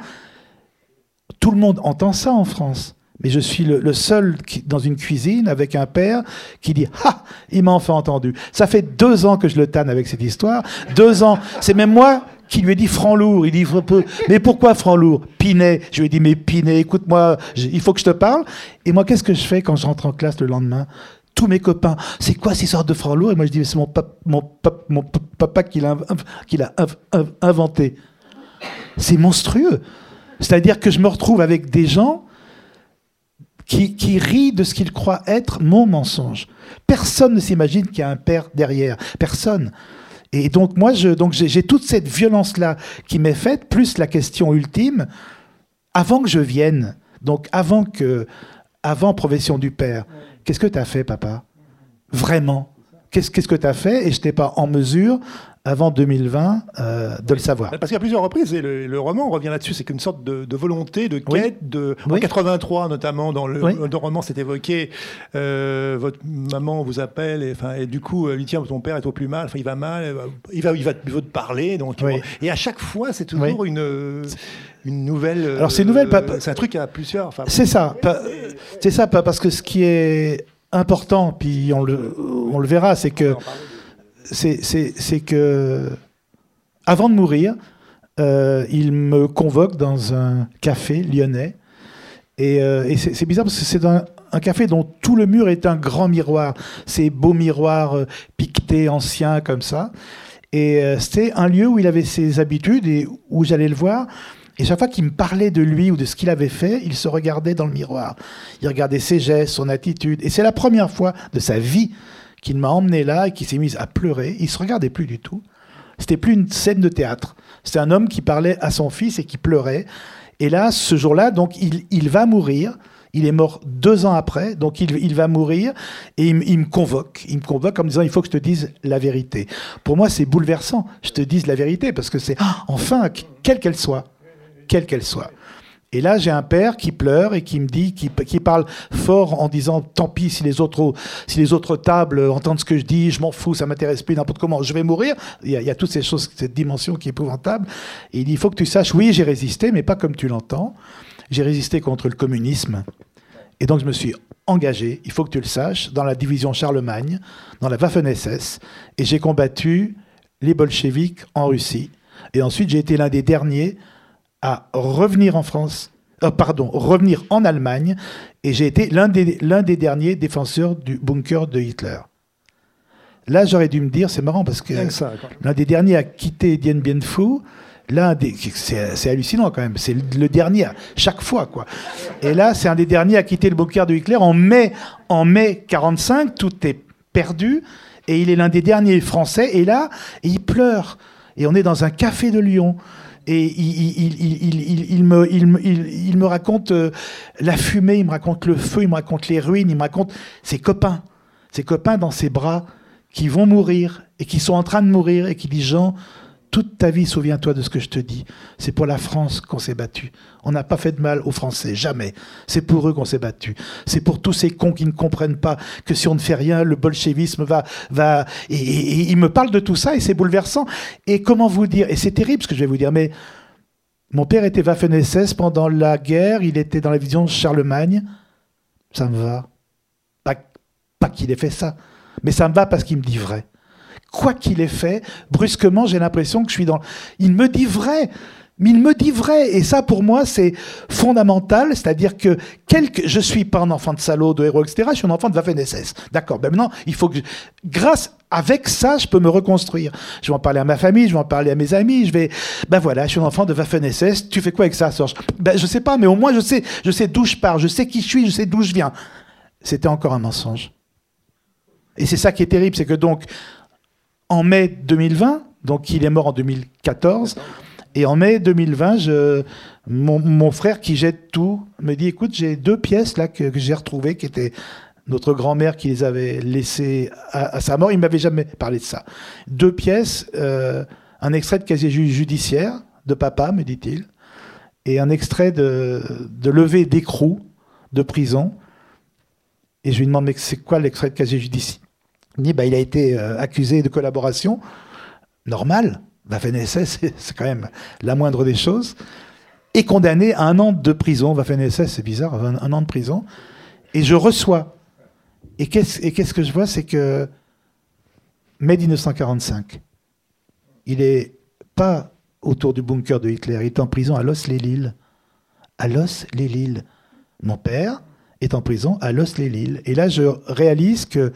Tout le monde entend ça en France. Mais je suis le, seul dans une cuisine avec un père qui dit Ah, il m'a enfin entendu. Ça fait deux ans que je le tanne avec cette histoire. Deux ans. C'est même moi qui lui a dit franc lourd. Il dit mais pourquoi franc lourd? Pinet. Je lui ai dit mais Pinet, écoute-moi, il faut que je te parle. Et moi, qu'est-ce que je fais quand je rentre en classe le lendemain? Tous mes copains, c'est quoi ces sortes de franc lourd? Et moi, je dis c'est mon, papa qui l'a inventé. C'est monstrueux. C'est-à-dire que je me retrouve avec des gens qui, qui rient de ce qu'ils croient être mon mensonge. Personne ne s'imagine qu'il y a un père derrière. Personne. Et donc moi, je, donc j'ai toute cette violence-là qui m'est faite, plus la question ultime, avant que je vienne, donc avant que, avant Profession du Père, qu'est-ce que tu as fait, papa? Vraiment? Qu'est-ce que tu as fait Et je n'étais pas en mesure avant 2020 euh, de le savoir. Parce qu'à plusieurs reprises, et le, roman revient là-dessus, c'est qu'une sorte de, volonté, de quête, de, en 83 notamment, dans le, roman c'est évoqué, euh, votre maman vous appelle, et, et du coup, lui dit, ton père est au plus mal, il va mal, il va, il va, te parler, donc, et à chaque fois, c'est toujours une une nouvelle. Alors c'est nouvelle, c'est un truc à plusieurs. C'est ça, c'est ça, parce que ce qui est important, puis on le, on le verra, c'est que que, avant de mourir, euh, il me convoque dans un café lyonnais. Et, euh, c'est bizarre parce que c'est un, café dont tout le mur est un grand miroir. Ces beaux miroirs euh, piquetés, anciens, comme ça. Et c'était un lieu où il avait ses habitudes et où j'allais le voir. Et chaque fois qu'il me parlait de lui ou de ce qu'il avait fait, il se regardait dans le miroir. Il regardait ses gestes, son attitude. Et c'est la première fois de sa vie qu'il m'a emmené là et qui s'est mis à pleurer. Il se regardait plus du tout. C'était plus une scène de théâtre. C'était un homme qui parlait à son fils et qui pleurait. Et là, ce jour-là, donc, il, va mourir. Il est mort deux ans après, donc il, va mourir et il, me convoque. Il me convoque en me disant il faut que je te dise la vérité. Pour moi, c'est bouleversant. Je te dise la vérité parce que c'est ah, enfin, quelle qu'elle soit, quelle qu'elle soit. Et là, j'ai un père qui pleure et qui me dit, qui, parle fort en disant tant pis si les autres, si les autres tables entendent ce que je dis, je m'en fous, ça m'intéresse plus, n'importe comment, je vais mourir. Il y, a, toutes ces choses, cette dimension qui est épouvantable. Et il dit il faut que tu saches, oui, j'ai résisté, mais pas comme tu l'entends. J'ai résisté contre le communisme. Et donc, je me suis engagé, il faut que tu le saches, dans la division Charlemagne, dans la Waffen-SS, et j'ai combattu les bolcheviks en Russie. Et ensuite, j'ai été l'un des derniers à revenir en France, euh, pardon, revenir en Allemagne, et j'ai été l'un des, l'un des derniers défenseurs du bunker de Hitler. Là, j'aurais dû me dire, c'est marrant parce que l'un des derniers à quitter Dien Bien Phu, l'un des, c'est, hallucinant quand même, c'est le dernier à chaque fois quoi. Et là, c'est un des derniers à quitter le bunker de Hitler. En mai, en mai 45, tout est perdu, et il est l'un des derniers français, et là, il pleure, et on est dans un café de Lyon et il, me, il, me, raconte euh, la fumée, il me raconte le feu, il me raconte les ruines, il me raconte ses copains, ses copains dans ses bras qui vont mourir et qui sont en train de mourir et qui disent Jean, toute ta vie, souviens-toi de ce que je te dis. C'est pour la France qu'on s'est battu. On n'a pas fait de mal aux Français, jamais. C'est pour eux qu'on s'est battu. C'est pour tous ces cons qui ne comprennent pas que si on ne fait rien, le bolchevisme va... va... Et, il me parle de tout ça et c'est bouleversant. Et comment vous dire Et c'est terrible ce que je vais vous dire, mais mon père était Waffen-SS pendant la guerre, il était dans la vision Charlemagne. Ça me va. Pas, pas qu'il ait fait ça, mais ça me va parce qu'il me dit vrai quoi qu'il ait fait, brusquement, j'ai l'impression que je suis dans. Il me dit vrai. Mais il me dit vrai, et ça pour moi c'est fondamental, c'est-à-dire que quelque... je suis pas un enfant de salaud, de héros, etc. Je suis un enfant de Waffen-SS. D'accord. Ben maintenant, il faut que, grâce avec ça, je peux me reconstruire. Je vais en parler à ma famille, je vais en parler à mes amis. Je vais, ben voilà, je suis un enfant de Waffen-SS. Tu fais quoi avec ça, Serge? Ben je sais pas, mais au moins je sais, je sais d'où je pars, je sais qui je suis, je sais d'où je viens. C'était encore un mensonge. Et c'est ça qui est terrible, c'est que donc en mai 2020, donc il est mort en 2014. Et en mai 2020, je, mon, frère qui jette tout me dit écoute, j'ai deux pièces là que, j'ai retrouvées qui étaient notre grand-mère qui les avait laissées à, sa mort. Il m'avait jamais parlé de ça. Deux pièces, euh, un extrait de casier judiciaire de papa, me dit-il, et un extrait de levée d'écrou de prison. Et je lui demande mais c'est quoi l'extrait de casier judiciaire il bah, il a été euh, accusé de collaboration. Normal, Waffen-SS, <laughs> c'est quand même la moindre des choses. Et condamné à un an de prison. Waffen-SS, c'est bizarre, un, an de prison. Et je reçois. Et qu'est-ce que je vois C'est que mai 1945, il est pas autour du bunker de Hitler. Il est en prison à Los-les-Lilles. À Los-les-Lilles. Mon père est en prison à Los-les-Lilles. Et là, je réalise que,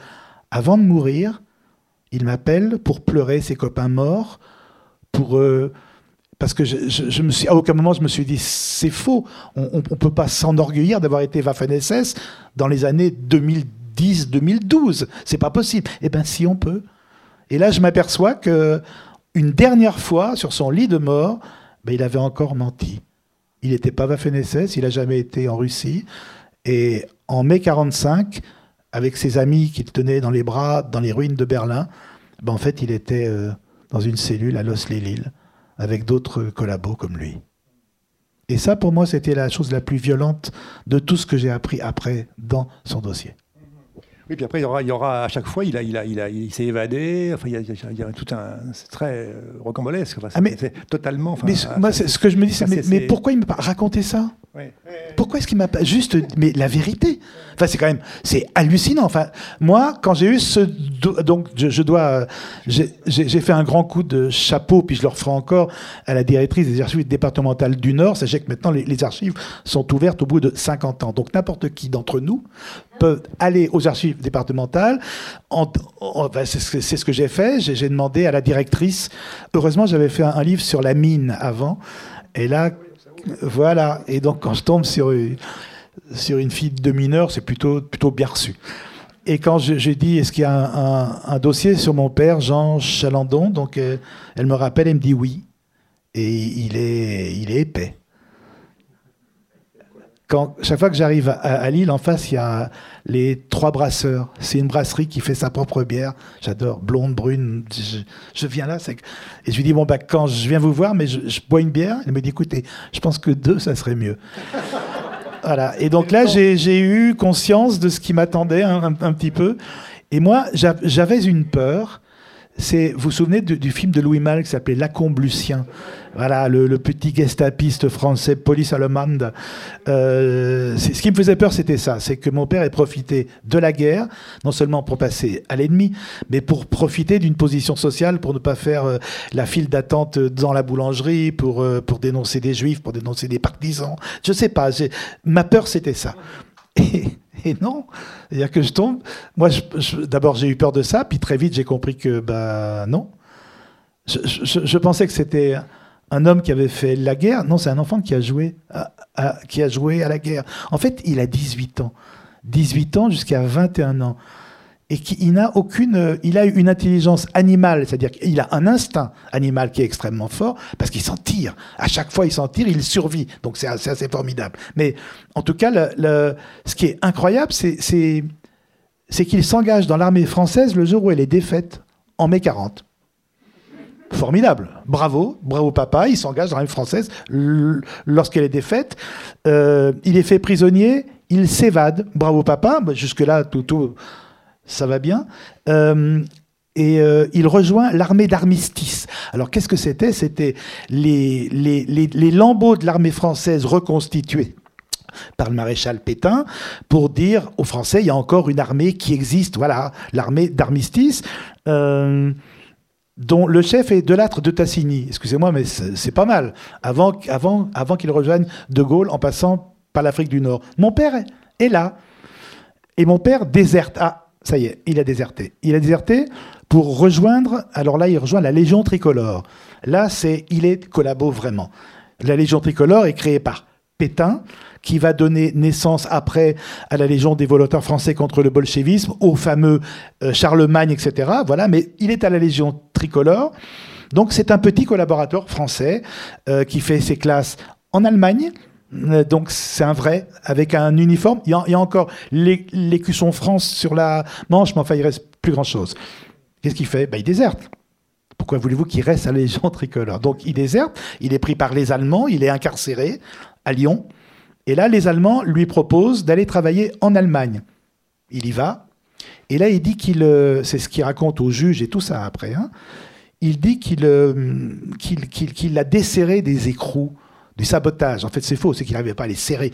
avant de mourir, il m'appelle pour pleurer ses copains morts, pour euh, parce que je, suis, à aucun moment je me suis dit c'est faux. On ne peut pas s'enorgueillir d'avoir été Waffen-SS dans les années 2010-2012. C'est pas possible. Eh bien, si on peut. Et là, je m'aperçois que une dernière fois, sur son lit de mort, ben, il avait encore menti. Il n'était pas Waffen-SS, il n'a jamais été en Russie. Et en mai 45, avec ses amis qu'il tenait dans les bras dans les ruines de Berlin, ben, en fait, il était euh, dans une cellule à Los-les-Lilles avec d'autres collabos comme lui. Et ça, pour moi, c'était la chose la plus violente de tout ce que j'ai appris après dans son dossier. Oui, puis après, il y aura, il y aura à chaque fois, il, a, il, a, il, a, il s'est évadé. Enfin, il y, a, il y a tout un. C'est très euh, rocambolesque. Enfin, ah, mais, totalement. Enfin, mais moi, ce que je me dis, c'est mais, mais, pourquoi il me raconter ça? Pourquoi est-ce qu'il m'a pas juste mais la vérité? Enfin c'est quand même c'est hallucinant. Enfin moi quand j'ai eu ce donc je, dois j'ai fait un grand coup de chapeau puis je le referai encore à la directrice des archives départementales du Nord. Sachez que maintenant les, archives sont ouvertes au bout de 50 ans. Donc n'importe qui d'entre nous peut aller aux archives départementales. c'est ce que j'ai fait. J'ai demandé à la directrice. Heureusement j'avais fait un livre sur la mine avant. Et là, voilà. Et donc, quand je tombe sur une, sur une fille de mineur, c'est plutôt, plutôt bien reçu. Et quand j'ai dit, est-ce qu'il y a un, dossier sur mon père, Jean Chalandon Donc, euh, elle me rappelle, elle me dit oui. Et il est, il est épais chaque fois que j'arrive à, Lille, en face, il y a les trois brasseurs. C'est une brasserie qui fait sa propre bière. J'adore, blonde, brune. Je, viens là. Et je lui dis, bon, bah, quand je viens vous voir, mais je, bois une bière. Il me dit, écoutez, je pense que deux, ça serait mieux. Voilà. Et donc là, j'ai eu conscience de ce qui m'attendait un, petit peu. Et moi, j'avais une peur vous vous souvenez du, film de Louis Malle qui s'appelait Lacombe Lucien Voilà, le, petit gestapiste français, police allemande. Euh, ce qui me faisait peur, c'était ça, c'est que mon père ait profité de la guerre, non seulement pour passer à l'ennemi, mais pour profiter d'une position sociale, pour ne pas faire euh, la file d'attente dans la boulangerie, pour, euh, pour dénoncer des juifs, pour dénoncer des partisans. Je sais pas, ma peur, c'était ça. Et, non, c'est-à-dire que je tombe. Moi, d'abord, j'ai eu peur de ça, puis très vite, j'ai compris que, bah, non. Je, pensais que c'était un homme qui avait fait la guerre. Non, c'est un enfant qui a joué qui a joué à la guerre. En fait, il a 18 ans. 18 ans jusqu'à 21 ans et qu'il n'a aucune, il a une intelligence animale, c'est-à-dire qu'il a un instinct animal qui est extrêmement fort parce qu'il s'en tire. À chaque fois, il s'en tire, il survit. Donc c'est assez, formidable. Mais en tout cas, ce qui est incroyable, c'est qu'il s'engage dans l'armée française le jour où elle est défaite, en mai 40. Formidable. Bravo, bravo papa. Il s'engage dans l'armée française lorsqu'elle est défaite. Euh, il est fait prisonnier. Il s'évade. Bravo papa. Jusque-là, tout, tout, ça va bien. Euh, et euh, il rejoint l'armée d'armistice. Alors qu'est-ce que c'était? C'était les, les, les, lambeaux de l'armée française reconstitués par le maréchal Pétain pour dire aux Français il y a encore une armée qui existe. Voilà, l'armée d'armistice. Euh, dont le chef est Delattre de Tassigny. Excusez-moi, mais c'est pas mal. Avant, avant, avant qu'il rejoigne De Gaulle en passant par l'Afrique du Nord. Mon père est là. Et mon père déserte. Ah, ça y est, il a déserté. Il a déserté pour rejoindre, alors là, il rejoint la Légion tricolore. Là, c'est, il est collabo vraiment. La Légion tricolore est créée par Pétain, qui va donner naissance après à la Légion des volontaires français contre le bolchevisme, au fameux euh, Charlemagne, etc. Voilà, mais il est à la Légion tricolore. Donc c'est un petit collaborateur français euh, qui fait ses classes en Allemagne, donc c'est un vrai, avec un uniforme. Il y a, encore l'écusson France sur la manche, mais enfin il reste plus grand-chose. Qu'est-ce qu'il fait? Ben, Il déserte. Pourquoi voulez-vous qu'il reste à la Légion <laughs> tricolore? Donc il déserte, il est pris par les Allemands, il est incarcéré à Lyon. Et là, les Allemands lui proposent d'aller travailler en Allemagne. Il y va. Et là, il dit qu'il, euh, c'est ce qu'il raconte au juge et tout ça après, hein. il dit qu'il, euh, qu'il a desserré des écrous du sabotage. En fait, c'est faux, c'est qu'il n'arrivait pas à les serrer.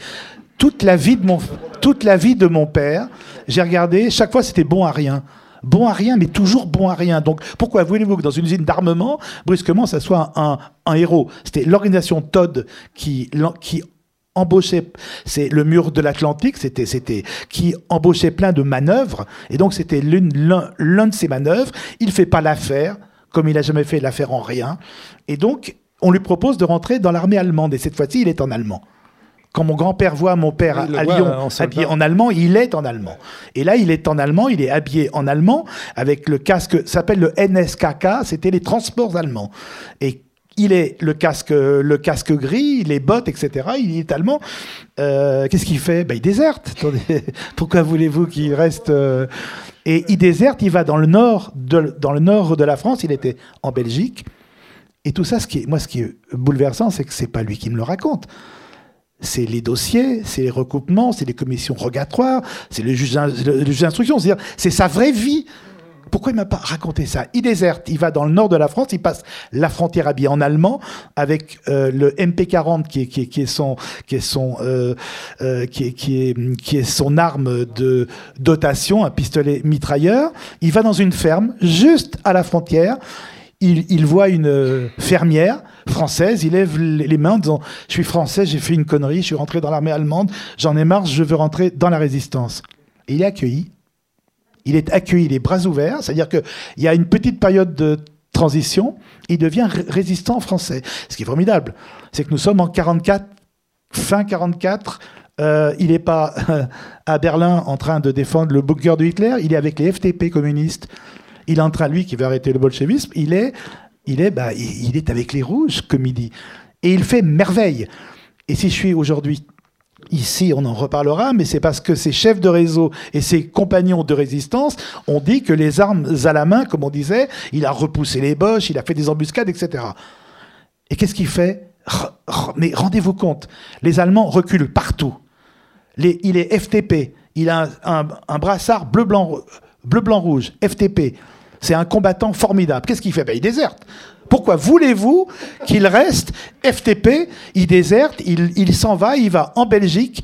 Toute la vie de mon, toute la vie de mon père, j'ai regardé, chaque fois c'était bon à rien. bon à rien, mais toujours bon à rien. Donc pourquoi voulez-vous que dans une usine d'armement, brusquement, ça soit un, héros? C'était l'organisation Todd qui, qui embauchait, c'est le mur de l'Atlantique, c'était, c'était, qui embauchait plein de manœuvres, et donc c'était l'un, l'un de ces manœuvres. Il fait pas l'affaire, comme il n'a jamais fait l'affaire en rien, et donc on lui propose de rentrer dans l'armée allemande, et cette fois-ci, il est en allemand. Quand mon grand-père voit mon père à, Lyon habillé en allemand, il est en allemand. Et là, il est en allemand, il est habillé en allemand avec le casque, s'appelle le NSKK, c'était les transports allemands. Et il est le casque, le casque gris, les bottes, etc. Il est allemand. Euh, qu'est-ce qu'il fait? Ben, Il déserte. <laughs> Pourquoi voulez-vous qu'il reste euh, Et il déserte, il va dans le, nord de, dans le nord de la France, il était en Belgique. Et tout ça, moi, ce qui est bouleversant, c'est que c'est pas lui qui me le raconte c'est les dossiers, c'est les recoupements, c'est les commissions rogatoires, c'est le juge, d'instruction. C'est-à-dire, c'est sa vraie vie. Pourquoi il m'a pas raconté ça? Il déserte, il va dans le nord de la France, il passe la frontière habillé en allemand avec euh, le MP40 qui est, son qui est son euh, euh, qui, est, qui est son arme de dotation, un pistolet mitrailleur. Il va dans une ferme juste à la frontière. Il, voit une fermière française, il lève les mains en disant Je suis français, j'ai fait une connerie, je suis rentré dans l'armée allemande, j'en ai marre, je veux rentrer dans la résistance. Il est accueilli. Il est accueilli les bras ouverts, c'est-à-dire qu'il y a une petite période de transition, il devient résistant français. Ce qui est formidable, c'est que nous sommes en 44, fin 44. Euh, il n'est pas <laughs> à Berlin en train de défendre le bunker de Hitler, il est avec les FTP communistes. Il est en train, lui, qui veut arrêter le bolchevisme, bah, il est avec les rouges, comme il dit. Et il fait merveille. Et si je suis aujourd'hui ici, on en reparlera, mais c'est parce que ses chefs de réseau et ses compagnons de résistance ont dit que les armes à la main, comme on disait, il a repoussé les boches, il a fait des embuscades, etc. Et qu'est-ce qu'il fait? Mais rendez-vous compte, les Allemands reculent partout. il est FTP, il a un, brassard bleu-blanc-rouge, bleu, blanc, rouge, FTP. C'est un combattant formidable. Qu'est-ce qu'il fait? Ben, Il déserte. Pourquoi voulez-vous qu'il reste FTP Il déserte, il, s'en va, il va en Belgique,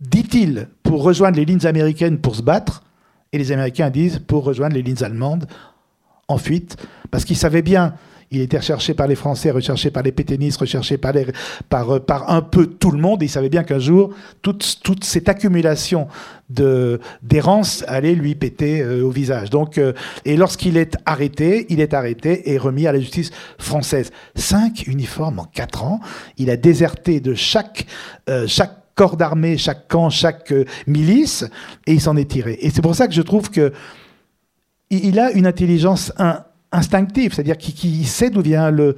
dit-il, pour rejoindre les lignes américaines pour se battre. Et les Américains disent pour rejoindre les lignes allemandes en fuite, parce qu'ils savaient bien il était recherché par les Français, recherché par les pétainistes, recherché par, par, par un peu tout le monde. Il savait bien qu'un jour, toute, toute cette accumulation d'errance allait lui péter euh, au visage. Donc, euh, et lorsqu'il est arrêté, il est arrêté et remis à la justice française. Cinq uniformes en quatre ans. Il a déserté de chaque, euh, chaque corps d'armée, chaque camp, chaque milice, et il s'en est tiré. Et c'est pour ça que je trouve que il a une intelligence un, instinctif, c'est-à-dire qui, sait d'où vient le,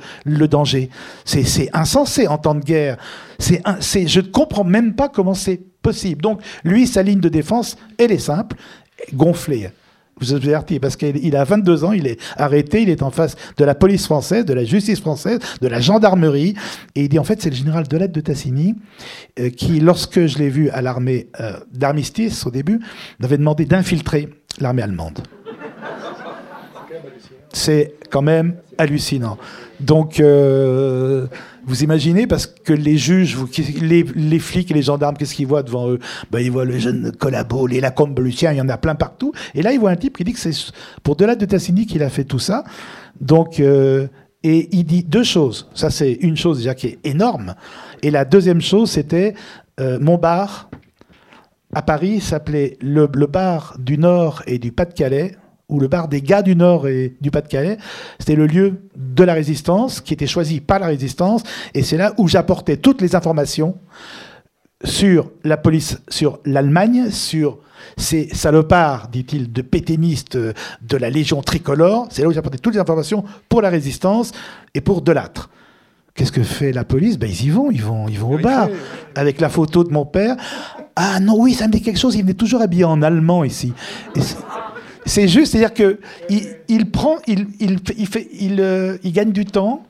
danger. C'est insensé en temps de guerre. C'est je ne comprends même pas comment c'est possible. Donc, lui, sa ligne de défense, elle est simple, gonflée. Vous êtes averti, parce qu'il a 22 ans, il est arrêté, il est en face de la police française, de la justice française, de la gendarmerie, et il dit en fait c'est le général Delette de Tassigny euh, qui, lorsque je l'ai vu à l'armée euh, d'armistice au début, m'avait demandé d'infiltrer l'armée allemande c'est quand même hallucinant. Donc, euh, vous imaginez, parce que les juges, les, flics les gendarmes, qu'est-ce qu'ils voient devant eux? Ben, Ils voient le jeune collabo, les Lacombe il y en a plein partout. Et là, ils voient un type qui dit que c'est pour Delade de Tassini qu'il a fait tout ça. Donc, euh, et il dit deux choses. Ça, c'est une chose déjà qui est énorme. Et la deuxième chose, c'était euh, mon bar à Paris s'appelait le bar du Nord et du Pas-de-Calais ou le bar des gars du Nord et du Pas-de-Calais, c'était le lieu de la résistance, qui était choisi par la résistance, et c'est là où j'apportais toutes les informations sur la police, sur l'Allemagne, sur ces salopards, dit-il, de pétainistes de la Légion tricolore. C'est là où j'apportais toutes les informations pour la résistance et pour Delattre. Qu'est-ce que fait la police? Ben, Ils y vont, ils vont, ils vont au bar, avec la photo de mon père. Ah non, oui, ça me dit quelque chose, il venait toujours habillé en allemand ici. C'est juste, c'est-à-dire que il, prend, il, il, fait, il, euh, il gagne du temps,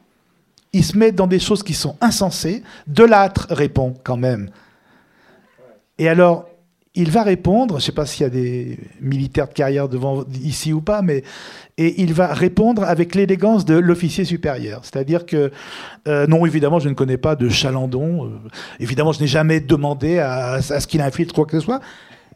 il se met dans des choses qui sont insensées. Delâtre répond quand même. Et alors, il va répondre, je ne sais pas s'il y a des militaires de carrière devant ici ou pas, mais et il va répondre avec l'élégance de l'officier supérieur. C'est-à-dire que, euh, non, évidemment, je ne connais pas de Chalandon, euh, évidemment, je n'ai jamais demandé à, à ce qu'il infiltre quoi que ce soit.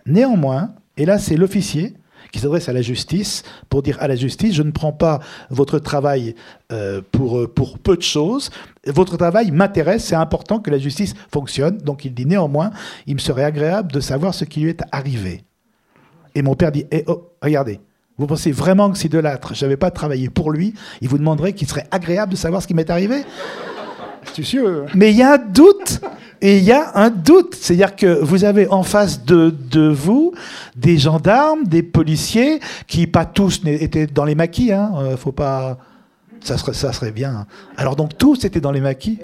Néanmoins, et là, c'est l'officier qui s'adresse à la justice pour dire à la justice, je ne prends pas votre travail euh, pour, pour peu de choses, votre travail m'intéresse, c'est important que la justice fonctionne, donc il dit néanmoins, il me serait agréable de savoir ce qui lui est arrivé. Et mon père dit, eh, oh, regardez, vous pensez vraiment que si Delattre, je n'avais pas travaillé pour lui, il vous demanderait qu'il serait agréable de savoir ce qui m'est arrivé? Mais il y a un doute. Et il y a un doute. C'est-à-dire que vous avez en face de, de, vous des gendarmes, des policiers, qui pas tous étaient dans les maquis. Hein. Euh, faut pas. Ça serait, ça serait bien. Alors donc tous étaient dans les maquis.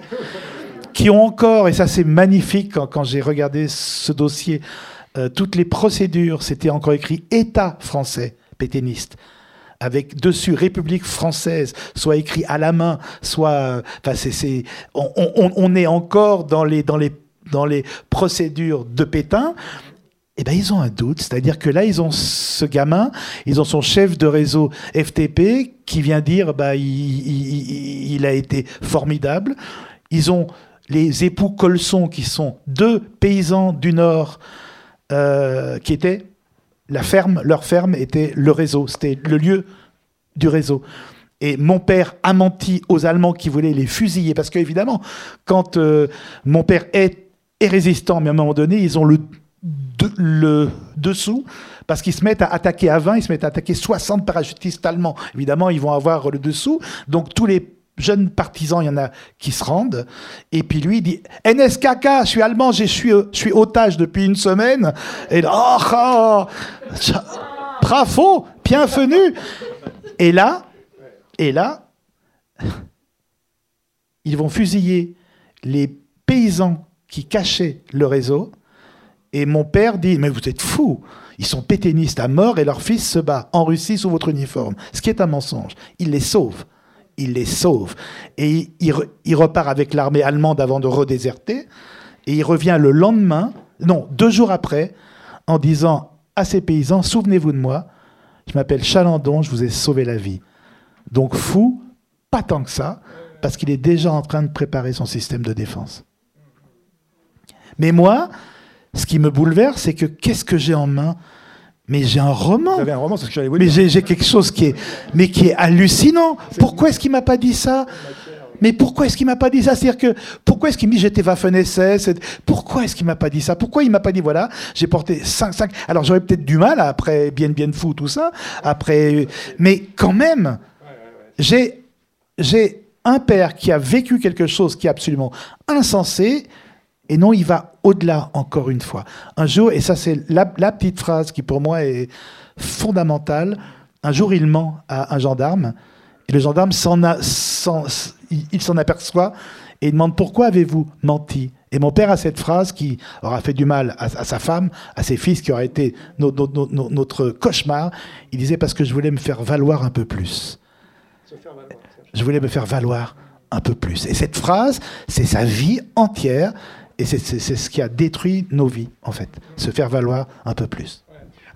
Qui ont encore, et ça c'est magnifique quand, quand j'ai regardé ce dossier, euh, toutes les procédures, c'était encore écrit État français péténiste avec dessus République française, soit écrit à la main, soit. Enfin, c'est, on, on, on, est encore dans les, dans, les, dans les procédures de Pétain. Eh ben, ils ont un doute, c'est-à-dire que là, ils ont ce gamin, ils ont son chef de réseau FTP qui vient dire, bah, il, a été formidable. Ils ont les époux Colson, qui sont deux paysans du Nord, euh, qui étaient la ferme, leur ferme était le réseau, c'était le lieu du réseau. Et mon père a menti aux Allemands qui voulaient les fusiller, parce qu'évidemment, quand euh, mon père est, résistant, mais à un moment donné, ils ont le, le dessous, parce qu'ils se mettent à attaquer à 20, ils se mettent à attaquer 60 parachutistes allemands. Évidemment, ils vont avoir le dessous. Donc tous les jeunes partisans, il y en a qui se rendent. Et puis lui, il dit NSKK, je suis allemand, je suis, otage depuis une semaine. Et là, oh, oh, bravo, bienvenue. Et là, et là, ils vont fusiller les paysans qui cachaient le réseau. Et mon père dit Mais vous êtes fous Ils sont pétainistes à mort et leur fils se bat en Russie sous votre uniforme. Ce qui est un mensonge. Il les sauve il les sauve. Et il, repart avec l'armée allemande avant de redéserter. Et il revient le lendemain, non, deux jours après, en disant à ses paysans, souvenez-vous de moi, je m'appelle Chalandon, je vous ai sauvé la vie. Donc fou, pas tant que ça, parce qu'il est déjà en train de préparer son système de défense. Mais moi, ce qui me bouleverse, c'est que qu'est-ce que j'ai en main? Mais j'ai un roman. un roman, c'est ce que j'allais vous dire. Mais j'ai quelque chose qui est, mais qui est hallucinant. Pourquoi est-ce qu'il m'a pas dit ça? Mais pourquoi est-ce qu'il m'a pas dit ça? C'est-à-dire que pourquoi est-ce qu'il me dit j'étais Waffen SS Pourquoi est-ce qu'il m'a pas dit ça? Pourquoi il m'a pas dit voilà j'ai porté 5 5 Alors j'aurais peut-être du mal après bien bien fou tout ça après mais quand même j'ai j'ai un père qui a vécu quelque chose qui est absolument insensé et non, il va au-delà, encore une fois. Un jour, et ça c'est la, petite phrase qui pour moi est fondamentale, un jour il ment à un gendarme, et le gendarme s'en il s'en aperçoit et il demande pourquoi avez-vous menti? Et mon père a cette phrase qui aura fait du mal à, sa femme, à ses fils, qui aura été notre cauchemar. Il disait parce que je voulais me faire valoir un peu plus. Je voulais me faire valoir un peu plus. Et cette phrase, c'est sa vie entière. Et c'est ce qui a détruit nos vies, en fait, se faire valoir un peu plus.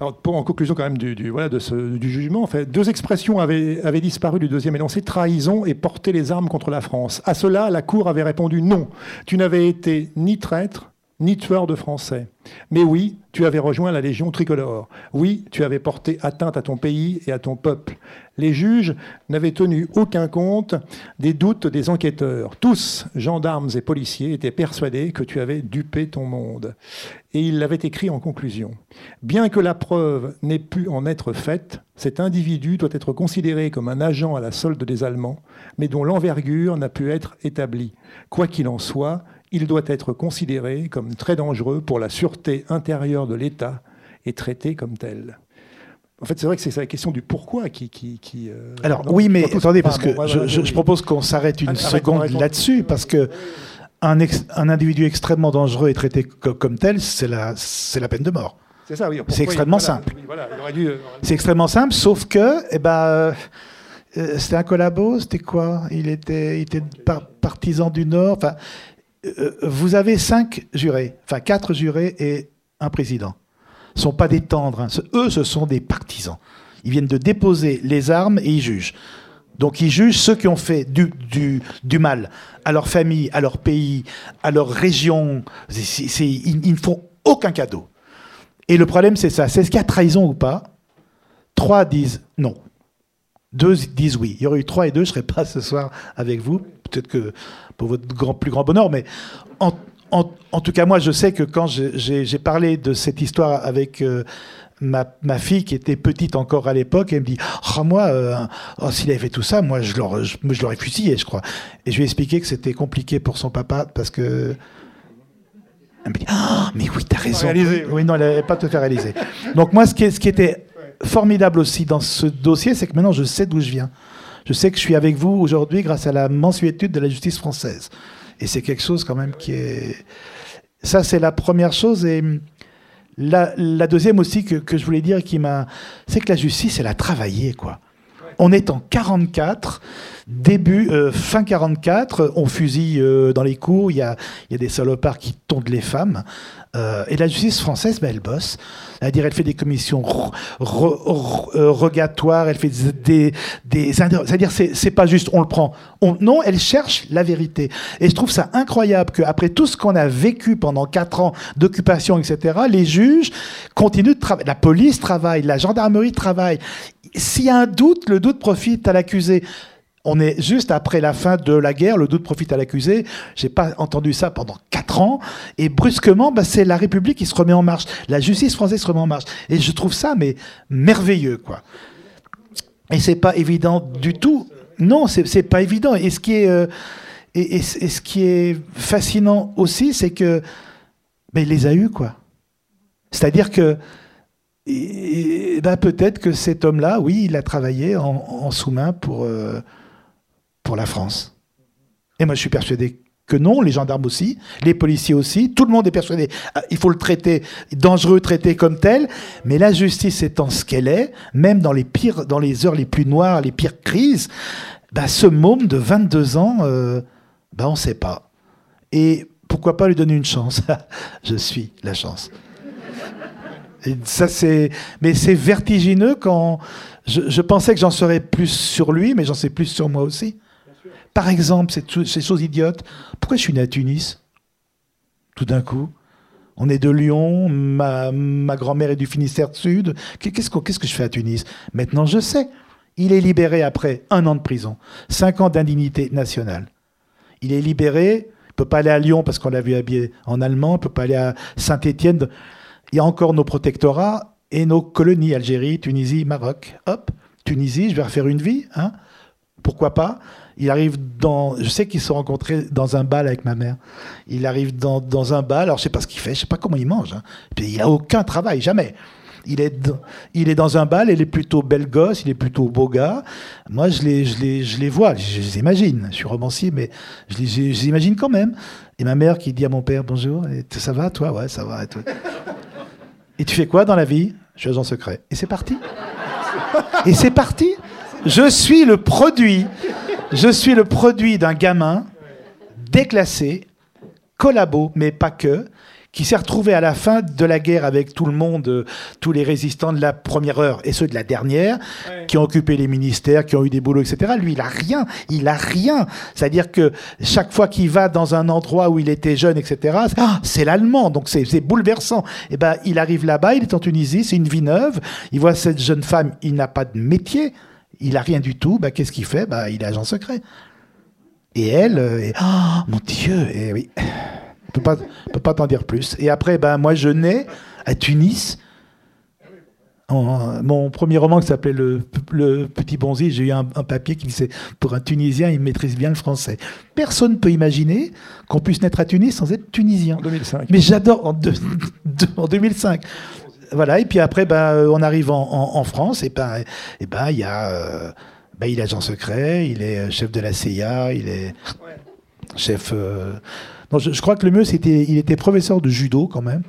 Alors, pour en conclusion quand même du, du voilà, de ce, du jugement, en fait, deux expressions avaient, avaient, disparu du deuxième énoncé, trahison et porter les armes contre la France. À cela, la Cour avait répondu non, tu n'avais été ni traître, ni tueur de Français. Mais oui, tu avais rejoint la Légion tricolore. Oui, tu avais porté atteinte à ton pays et à ton peuple. Les juges n'avaient tenu aucun compte des doutes des enquêteurs. Tous, gendarmes et policiers, étaient persuadés que tu avais dupé ton monde. Et ils l'avaient écrit en conclusion. Bien que la preuve n'ait pu en être faite, cet individu doit être considéré comme un agent à la solde des Allemands, mais dont l'envergure n'a pu être établie. Quoi qu'il en soit, il doit être considéré comme très dangereux pour la sûreté intérieure de l'État et traité comme tel. En fait, c'est vrai que c'est la question du pourquoi qui. qui, euh, Alors, oui, mais attendez, parce que je, propose qu'on s'arrête une seconde là-dessus, parce que un, un, individu extrêmement dangereux et traité comme tel, c'est la, la peine de mort. C'est ça, oui. C'est extrêmement simple. Euh, c'est extrêmement simple, sauf que, eh ben, euh, c'était un collabo, c'était quoi? Il était, il était partisan du Nord. Enfin, euh, vous avez cinq jurés, enfin quatre jurés et un président. Ce sont pas des tendres, hein. eux ce sont des partisans. Ils viennent de déposer les armes et ils jugent. Donc ils jugent ceux qui ont fait du, mal à leur famille, à leur pays, à leur région. ils, ne font aucun cadeau. Et le problème c'est ça, c'est ce qu'il y a trahison ou pas? Trois disent non. Deux disent oui. Il y aurait eu trois et deux, je ne serais pas ce soir avec vous. Peut-être que pour votre grand, plus grand bonheur, mais en, en, tout cas, moi, je sais que quand j'ai parlé de cette histoire avec euh, ma, ma, fille qui était petite encore à l'époque, elle me dit oh, Moi, euh, oh, s'il avait fait tout ça, moi, je l'aurais fusillé, je crois. Et je lui ai expliqué que c'était compliqué pour son papa parce que. Elle me dit oh, Mais oui, t'as raison. Oui, non, elle n'avait pas tout fait réaliser. Donc, moi, ce qui, ce qui était formidable aussi dans ce dossier, c'est que maintenant, je sais d'où je viens. Je sais que je suis avec vous aujourd'hui grâce à la mensuétude de la justice française. Et c'est quelque chose quand même qui est... Ça, c'est la première chose. Et la, la deuxième aussi que, que, je voulais dire, qui m'a, c'est que la justice, elle a travaillé, quoi. On est en 44, début, euh, fin 44, on fusille euh, dans les cours, il y a, y a, des salopards qui tondent les femmes. Euh, et la justice française, ben, elle bosse. C'est-à-dire, elle fait des commissions rogatoires, elle fait des. des C'est-à-dire, c'est pas juste on le prend. On, non, elle cherche la vérité. Et je trouve ça incroyable qu'après tout ce qu'on a vécu pendant quatre ans d'occupation, etc., les juges continuent de travailler. La police travaille, la gendarmerie travaille. S'il y a un doute, le doute profite à l'accusé. On est juste après la fin de la guerre, le doute profite à l'accusé. J'ai pas entendu ça pendant quatre ans. Et brusquement, bah, c'est la République qui se remet en marche. La justice française se remet en marche. Et je trouve ça, mais merveilleux, quoi. Et c'est pas évident du tout. Non, c'est pas évident. Et ce qui est, euh, et, ce qui est fascinant aussi, c'est que, ben, il les a eus, quoi. C'est-à-dire que, ben, peut-être que cet homme-là, oui, il a travaillé en, sous-main pour. Euh, pour la France. Et moi, je suis persuadé que non, les gendarmes aussi, les policiers aussi, tout le monde est persuadé. Ah, il faut le traiter dangereux, traiter comme tel. Mais la justice étant ce qu'elle est, même dans les pires, dans les heures les plus noires, les pires crises, bah, ce môme de 22 ans, euh, bah, on ne sait pas. Et pourquoi pas lui donner une chance? <laughs> Je suis la chance. Ça, c'est, mais c'est vertigineux quand je, pensais que j'en saurais plus sur lui, mais j'en sais plus sur moi aussi. Par exemple, ces choses idiotes, pourquoi je suis né à Tunis? Tout d'un coup on est de Lyon, ma, grand-mère est du Finistère Sud. Qu'est-ce que je fais à Tunis? Maintenant, je sais. Il est libéré après un an de prison, cinq ans d'indignité nationale. Il est libéré, il ne peut pas aller à Lyon parce qu'on l'a vu habillé en allemand, il ne peut pas aller à Saint-Étienne. Il y a encore nos protectorats et nos colonies, Algérie, Tunisie, Maroc. Hop, Tunisie, je vais refaire une vie. Hein Pourquoi pas? Il arrive dans. Je sais qu'ils se sont rencontrés dans un bal avec ma mère. Il arrive dans, dans un bal, alors je sais pas ce qu'il fait, je sais pas comment il mange. Hein. il a aucun travail, jamais. Il est, il est dans un bal, il est plutôt bel gosse, il est plutôt beau gars. Moi, je les, je les, je les vois, je, les imagine. Je suis romancier, mais je les, je les, imagine quand même. Et ma mère qui dit à mon père bonjour, et, ça va, toi? Ouais, ça va. Et, toi? Et tu fais quoi dans la vie? Je suis agent secret. Et c'est parti. Et c'est parti. Je suis le produit je suis le produit d'un gamin déclassé, collabo, mais pas que, qui s'est retrouvé à la fin de la guerre avec tout le monde, euh, tous les résistants de la première heure et ceux de la dernière, qui ont occupé les ministères, qui ont eu des boulots, etc. Lui, il a rien, il a rien. C'est-à-dire que chaque fois qu'il va dans un endroit où il était jeune, etc., c'est l'allemand, donc c'est bouleversant. Et eh ben, il arrive là-bas, il est en Tunisie, c'est une vie neuve. Il voit cette jeune femme, il n'a pas de métier il a rien du tout, bah, qu'est-ce qu'il fait? Bah, Il est agent secret. Et elle, euh, oh mon Dieu, et oui, je peux pas, peux pas t'en dire plus. Et après, bah, moi, je nais à Tunis. mon premier roman qui s'appelait le, Petit Bonzi, j'ai eu un, papier qui disait pour un Tunisien, il maîtrise bien le français. Personne ne peut imaginer qu'on puisse naître à Tunis sans être tunisien. En 2005. Mais j'adore en, <laughs> en 2005 voilà, et puis après, ben, euh, on arrive en, France, et ben, et ben, il y a, euh, ben, il est agent secret, il est euh, chef de la CIA, il est chef. Non, je, crois que le mieux, c'était, il était professeur de judo quand même.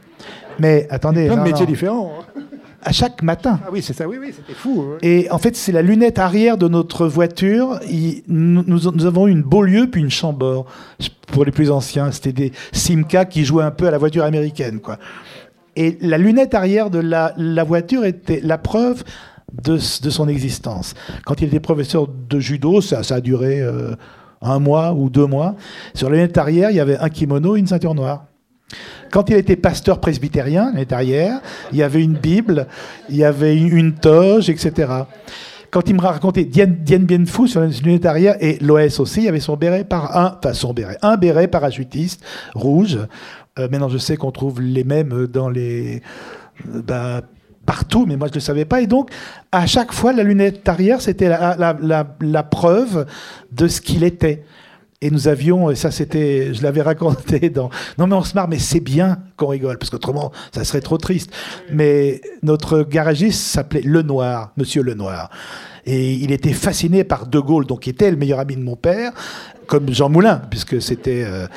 Mais attendez. Plein de métiers différents. Hein. À chaque matin. Ah oui, c'est ça, oui, oui, c'était fou. Et en fait, c'est la lunette arrière de notre voiture. nous, nous, avons eu une Beaulieu puis une Chambord. Pour les plus anciens, c'était des Simca qui jouaient un peu à la voiture américaine, quoi. Et la lunette arrière de la, voiture était la preuve de, son existence. Quand il était professeur de judo, ça, a duré euh, un mois ou deux mois. Sur la lunette arrière, il y avait un kimono et une ceinture noire. Quand il était pasteur presbytérien, l'année derrière, il y avait une Bible, il y avait une toge, etc. Quand il me racontait Diane, Diane Bien Fou sur l'unité arrière et l'OS aussi, il y avait son béret par un, enfin son béret, un béret parachutiste rouge. Euh, maintenant, je sais qu'on trouve les mêmes dans les, bah, partout, mais moi je ne le savais pas. Et donc, à chaque fois, la lunette arrière, c'était la, preuve de ce qu'il était. Et nous avions, et ça c'était, je l'avais raconté dans. Non mais on se marre, mais c'est bien qu'on rigole, parce qu'autrement, ça serait trop triste. Mais notre garagiste s'appelait Le Noir, Monsieur Le Noir. Et il était fasciné par De Gaulle, donc qui était le meilleur ami de mon père, comme Jean Moulin, puisque c'était. Euh,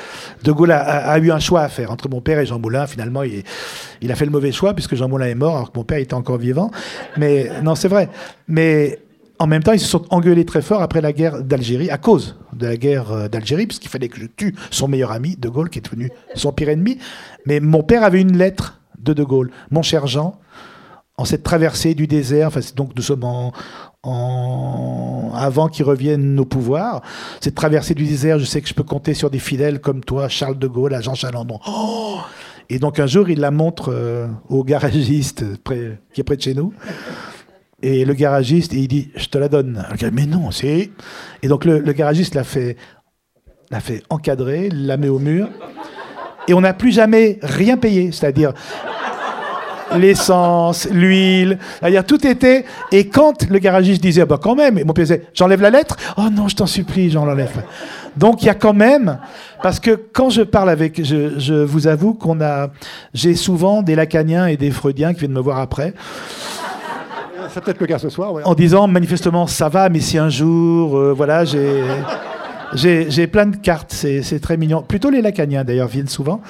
de Gaulle a, eu un choix à faire entre mon père et Jean Moulin. Finalement, il, il, a fait le mauvais choix, puisque Jean Moulin est mort, alors que mon père était encore vivant. Mais non, c'est vrai. Mais en même temps, ils se sont engueulés très fort après la guerre d'Algérie, à cause de la guerre euh, d'Algérie, puisqu'il fallait que je tue son meilleur ami, De Gaulle, qui est devenu son pire ennemi. Mais mon père avait une lettre de De Gaulle. Mon cher Jean, en cette traversée du désert, enfin, donc nous sommes en, avant qu'ils reviennent au pouvoir, cette traversée du désert, je sais que je peux compter sur des fidèles comme toi, Charles de Gaulle, Jean Chalandon. Oh et donc un jour, il la montre euh, au garagiste qui est près de chez nous. Et le garagiste, il dit, je te la donne. mais non, c'est... Et donc le, garagiste l'a fait, l'a fait encadrer, la met au mur. Et on n'a plus jamais rien payé. C'est-à-dire, l'essence, l'huile, c'est-à-dire tout était. Et quand le garagiste disait, bah quand même, et mon père disait, j'enlève la lettre, oh non, je t'en supplie, j'en l'enlève. Donc il y a quand même, parce que quand je parle avec, je, je vous avoue qu'on a, j'ai souvent des lacaniens et des freudiens qui viennent me voir après. C'est peut-être le cas ce soir. En disant manifestement ça va, mais si un jour, euh, voilà, j'ai. J'ai plein de cartes, c'est très mignon. Plutôt les lacaniens, d'ailleurs, viennent souvent.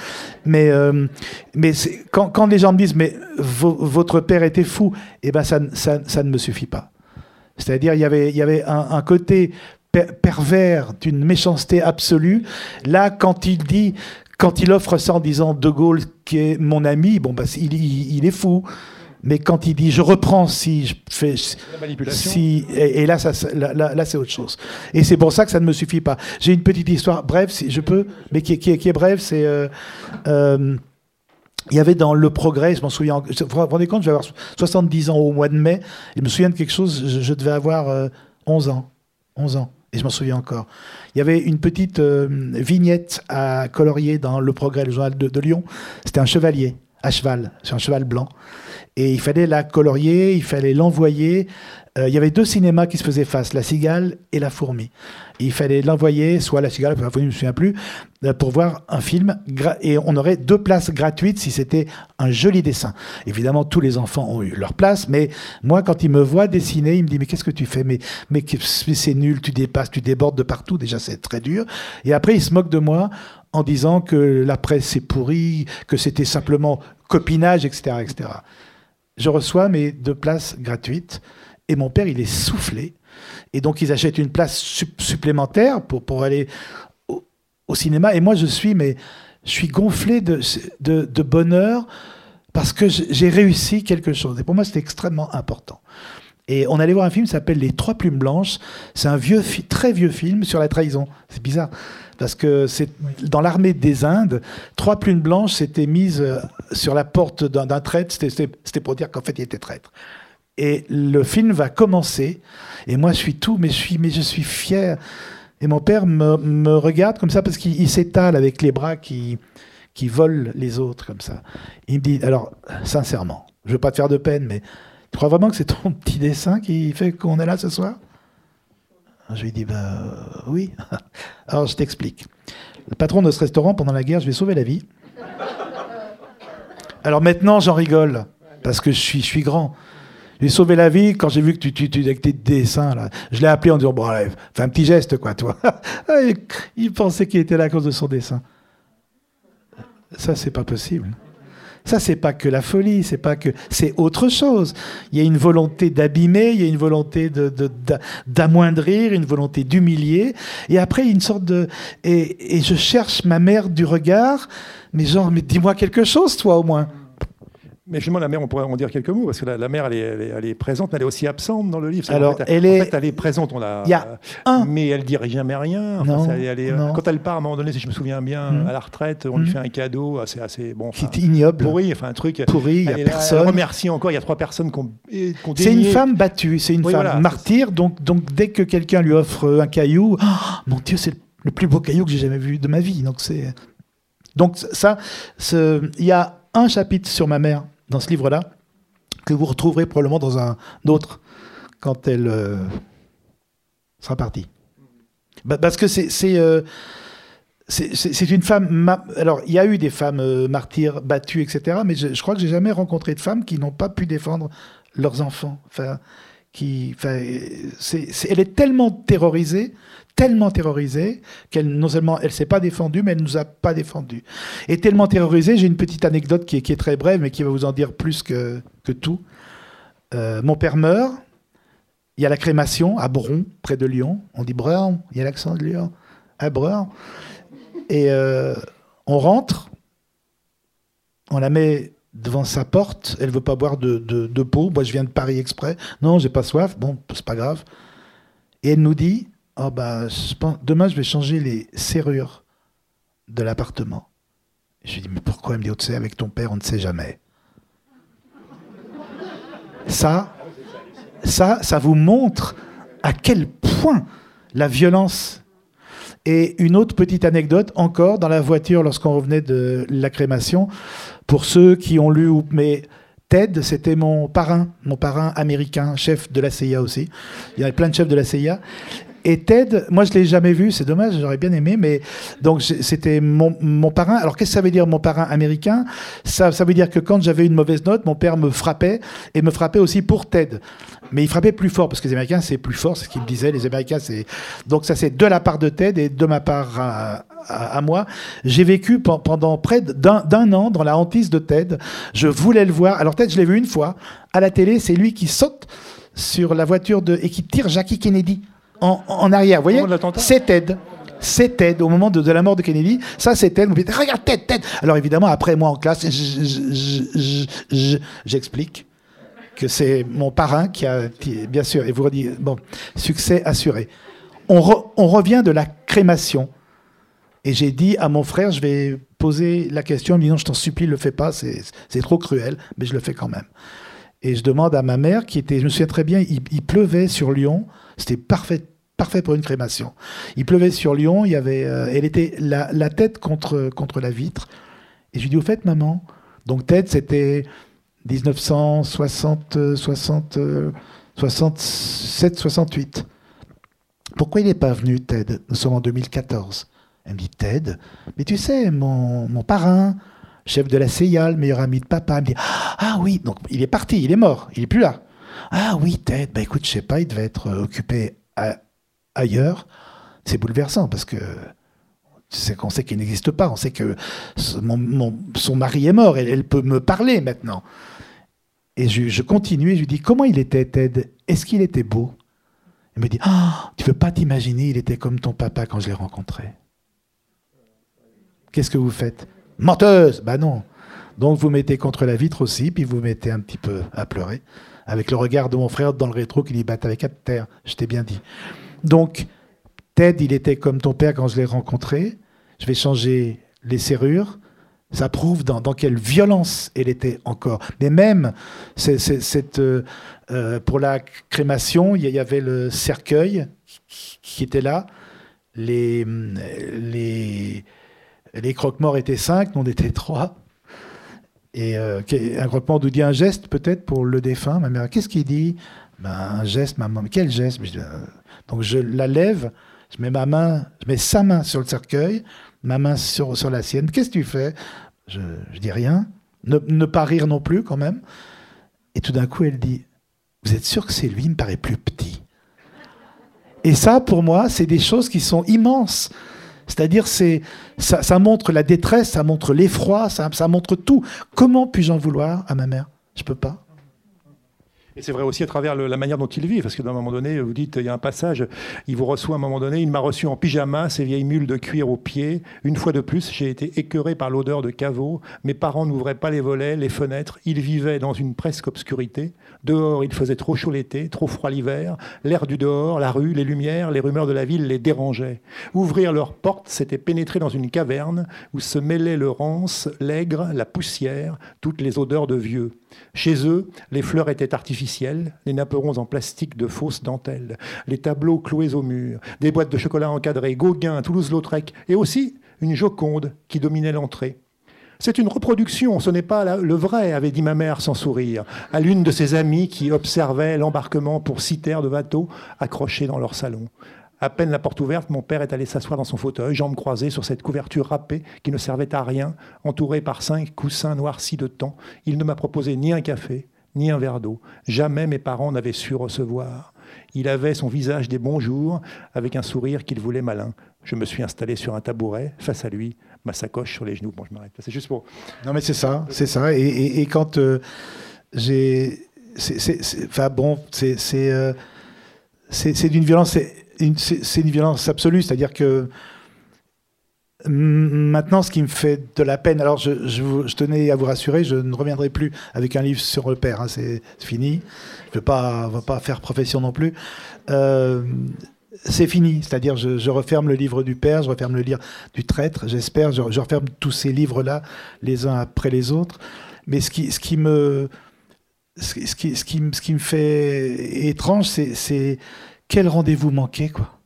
Mais, euh, mais quand, quand, les gens me disent, mais votre père était fou, eh ben ça, ça, ça ne me suffit pas. C'est-à-dire, il y avait, y avait un, un côté pervers d'une méchanceté absolue. Là, quand il dit, quand il offre ça en disant De Gaulle qui est mon ami, bon, bah, il, il est fou. Mais quand il dit je reprends si je fais si et, là ça là, c'est autre chose. Et c'est pour ça que ça ne me suffit pas. J'ai une petite histoire bref si je peux, mais qui, qui, qui est brève, c'est euh, euh, il y avait dans Le Progrès, je m'en souviens, vous vous rendez compte, je vais avoir 70 ans au mois de mai, je me souviens de quelque chose, je, devais avoir 11 euh, ans. 11 ans. Et je m'en souviens encore. Il y avait une petite vignette à colorier dans Le Progrès, le journal de, de Lyon. C'était un chevalier à cheval, sur un cheval blanc. Et il fallait la colorier, il fallait l'envoyer. Euh, il y avait deux cinémas qui se faisaient face, la cigale et la fourmi. il fallait l'envoyer, soit la cigale, la fourmi, je ne me souviens plus, euh, pour voir un film. Et on aurait deux places gratuites si c'était un joli dessin. Évidemment, tous les enfants ont eu leur place, mais moi, quand il me voit dessiner, il me dit Mais qu'est-ce que tu fais? Mais, mais c'est nul, tu dépasses, tu débordes de partout. Déjà, c'est très dur. Et après, il se moque de moi en disant que la presse est pourrie, que c'était simplement copinage, etc., etc je reçois mes deux places gratuites et mon père, il est soufflé. Et donc, ils achètent une place supplémentaire pour, pour aller au, cinéma. Et moi, je suis, mais, je suis gonflé de, de, bonheur parce que j'ai réussi quelque chose. Et pour moi, c'était extrêmement important. Et on allait voir un film qui s'appelle Les Trois Plumes Blanches. C'est un vieux, très vieux film sur la trahison. C'est bizarre parce que c'est dans l'armée des Indes, trois plumes blanches s'étaient mises euh, sur la porte d'un traître. C'était pour dire qu'en fait, il était traître. Et le film va commencer, et moi, je suis tout, mais je suis, fier. Et mon père me, me regarde comme ça parce qu'il s'étale avec les bras qui, qui volent les autres comme ça. Il me dit, alors, sincèrement, je ne veux pas te faire de peine, mais tu crois vraiment que c'est ton petit dessin qui fait qu'on est là ce soir je lui dis, bah oui. <laughs> Alors je t'explique. Le patron de ce restaurant, pendant la guerre, je lui ai sauvé la vie. Alors maintenant, j'en rigole, parce que je suis, je suis grand. J'ai sauvé la vie quand j'ai vu que tu, tu, tu avec tes dessins là. Je l'ai appelé en disant bon allez, fais un petit geste quoi toi. <laughs> il pensait qu'il était là à cause de son dessin. Ça c'est pas possible. Ça, c'est pas que la folie, c'est pas que, c'est autre chose. Il y a une volonté d'abîmer, il y a une volonté de, d'amoindrir, une volonté d'humilier. Et après, une sorte de, et, et je cherche ma mère du regard, mais genre, mais dis-moi quelque chose, toi, au moins. Mais justement, la mère, on pourrait en dire quelques mots, parce que la, mère, elle est, elle, est, présente, mais elle est aussi absente dans le livre. Alors, en fait, elle, est... elle est présente, on l'a. Il y a un. Mais elle dit jamais rien. non, elle est, quand elle part, à un moment donné, si je me souviens bien, mm. à la retraite, on lui mm. fait un cadeau assez, assez bon. Qui est ignoble. Pourri, enfin un truc. Pourri, il n'y a personne. elle remercie encore, il y a trois personnes qui ont. c'est une femme battue, c'est une femme martyre, donc, donc dès que quelqu'un lui offre un caillou, <gasps> oh, mon Dieu, c'est le plus beau caillou que j'ai jamais vu de ma vie. Donc c'est. Donc ça, il y a un chapitre sur ma mère dans ce livre-là que vous retrouverez probablement dans un autre quand elle euh, sera partie. Parce que c'est euh, c'est une femme. Alors, il y a eu des femmes euh, martyrs battues, etc. Mais je, crois que j'ai jamais rencontré de femmes qui n'ont pas pu défendre leurs enfants. Enfin, qui, enfin, elle est tellement terrorisée, tellement terrorisée qu'elle non seulement elle s'est pas défendue, mais elle nous a pas défendus. Et tellement terrorisée, j'ai une petite anecdote qui est, très brève, mais qui va vous en dire plus que, tout. Euh, mon père meurt. Il y a la crémation à Bron, près de Lyon. On dit Bron, il y a l'accent de Lyon. À Bron. Et euh, on rentre, on la met devant sa porte, elle veut pas boire de, de. Moi, je viens de Paris exprès. Non, j'ai pas soif. Bon, c'est pas grave. Et elle nous dit Oh, bah, demain, je vais changer les serrures de l'appartement. Je lui dis Mais pourquoi Elle me dit oh, avec ton père, on ne sait jamais. Ça, ça, ça vous montre à quel point la violence. Et une autre petite anecdote, encore dans la voiture lorsqu'on revenait de la crémation, pour ceux qui ont lu, mais Ted, c'était mon parrain, mon parrain américain, chef de la CIA aussi. Il y avait plein de chefs de la CIA. Et Ted, moi je l'ai jamais vu, c'est dommage, j'aurais bien aimé, mais donc c'était mon, mon, parrain. Alors qu'est-ce que ça veut dire mon parrain américain? Ça, ça veut dire que quand j'avais une mauvaise note, mon père me frappait et me frappait aussi pour Ted. Mais il frappait plus fort parce que les Américains c'est plus fort, c'est ce qu'il me disait. Les Américains c'est donc ça c'est de la part de Ted et de ma part à, à, moi. J'ai vécu pendant près d'un an dans la hantise de Ted. Je voulais le voir. Alors Ted, je l'ai vu une fois à la télé. C'est lui qui saute sur la voiture de et qui tire Jackie Kennedy en, arrière. Vous voyez C'est Ted. C'est Ted, au moment de, la mort de Kennedy. Ça, c'est Ted. Regarde, Ted, Ted. Alors, évidemment, après, moi, en classe, j'explique que c'est mon parrain qui a, bien sûr, et vous redit, bon, succès assuré. On, on revient de la crémation. Et j'ai dit à mon frère, je vais poser la question. Il me dit non, je t'en supplie, le fais pas, c'est trop cruel, mais je le fais quand même. Et je demande à ma mère, qui était, je me souviens très bien, il, il pleuvait sur Lyon, c'était parfait, parfait pour une crémation. Il pleuvait sur Lyon, il y avait, euh, elle était la, tête contre, contre la vitre. Et je lui dis, au fait, maman, donc tête, c'était 1960, 60, 67, 68. Pourquoi il n'est pas venu, Ted? Nous sommes en 2014. Elle me dit, Ted, mais tu sais, mon, mon parrain, chef de la CIA, le meilleur ami de papa, me dit, ah oui, donc il est parti, il est mort, il est plus là. Ah oui, Ted, bah écoute, je sais pas, il devait être occupé à, ailleurs, c'est bouleversant parce que c'est qu'on sait qu'il n'existe pas, on sait que son mari est mort, elle peut me parler maintenant. Et je, continue et je lui dis Comment il était, Ted? Est-ce qu'il était beau? Il me dit ah, Tu veux pas t'imaginer, il était comme ton papa quand je l'ai rencontré. Qu'est-ce que vous faites? Menteuse! Bah non. Donc vous mettez contre la vitre aussi, puis vous mettez un petit peu à pleurer, avec le regard de mon frère dans le rétro qui dit Bah t'avais qu'à terre, je t'ai bien dit. Donc, Ted, il était comme ton père quand je l'ai rencontré. Je vais changer les serrures. Ça prouve dans, quelle violence elle était encore. Mais même, euh, euh, pour la crémation, il y avait le cercueil qui était là. Les, les, les croque-morts étaient cinq, nous on était trois. Et euh, un croque-mort nous dit un geste peut-être pour le défunt. Ma mère, qu'est-ce qu'il dit? Ben, Un geste, maman. Quel geste? Donc je la lève, je mets ma main, je mets sa main sur le cercueil, ma main sur, sur la sienne. Qu'est-ce que tu fais? Je, je dis rien, ne, ne, pas rire non plus quand même. Et tout d'un coup, elle dit Vous êtes sûr que c'est lui? Il me paraît plus petit. Et ça, pour moi, c'est des choses qui sont immenses. C'est-à-dire, c'est, ça, montre la détresse, ça montre l'effroi, ça, montre tout. Comment puis-je en vouloir à ma mère? Je peux pas. Et c'est vrai aussi à travers la manière dont il vit, parce que d'un moment donné, vous dites, il y a un passage, il vous reçoit à un moment donné, il m'a reçu en pyjama, ses vieilles mules de cuir aux pieds. Une fois de plus, j'ai été écœuré par l'odeur de caveau. Mes parents n'ouvraient pas les volets, les fenêtres. Ils vivaient dans une presque obscurité. Dehors, il faisait trop chaud l'été, trop froid l'hiver. L'air du dehors, la rue, les lumières, les rumeurs de la ville les dérangeaient. Ouvrir leurs portes, c'était pénétrer dans une caverne où se mêlaient le rance, l'aigre, la poussière, toutes les odeurs de vieux. Chez eux, les fleurs étaient artificielles, les napperons en plastique de fausses dentelles, les tableaux cloués au mur, des boîtes de chocolat encadrées, Gauguin, Toulouse-Lautrec, et aussi une Joconde qui dominait l'entrée. C'est une reproduction, ce n'est pas le vrai, avait dit ma mère sans sourire, à l'une de ses amies qui observait l'embarquement pour six terres de bateaux accrochés dans leur salon. À peine la porte ouverte, mon père est allé s'asseoir dans son fauteuil, jambes croisées sur cette couverture râpée qui ne servait à rien, entourée par cinq coussins noircis de temps. Il ne m'a proposé ni un café, ni un verre d'eau. Jamais mes parents n'avaient su recevoir. Il avait son visage des bons jours, avec un sourire qu'il voulait malin. Je me suis installé sur un tabouret, face à lui, ma sacoche sur les genoux. Bon, je m'arrête. C'est juste pour. Non, mais c'est ça, c'est ça. Et, quand euh, j'ai. Enfin, bon, c'est. C'est euh, d'une violence c'est une violence absolue, c'est-à-dire que Maintenant, ce qui me fait de la peine, alors je, tenais à vous rassurer, je ne reviendrai plus avec un livre sur le père, hein, c'est fini. Je ne veux pas, pas faire profession non plus. Euh, c'est fini, c'est-à-dire je, referme le livre du père, je referme le livre du traître, j'espère, je, referme tous ces livres-là, les uns après les autres. Mais ce qui, me, ce ce qui, ce qui me fait étrange, c'est quel rendez-vous manqué, quoi.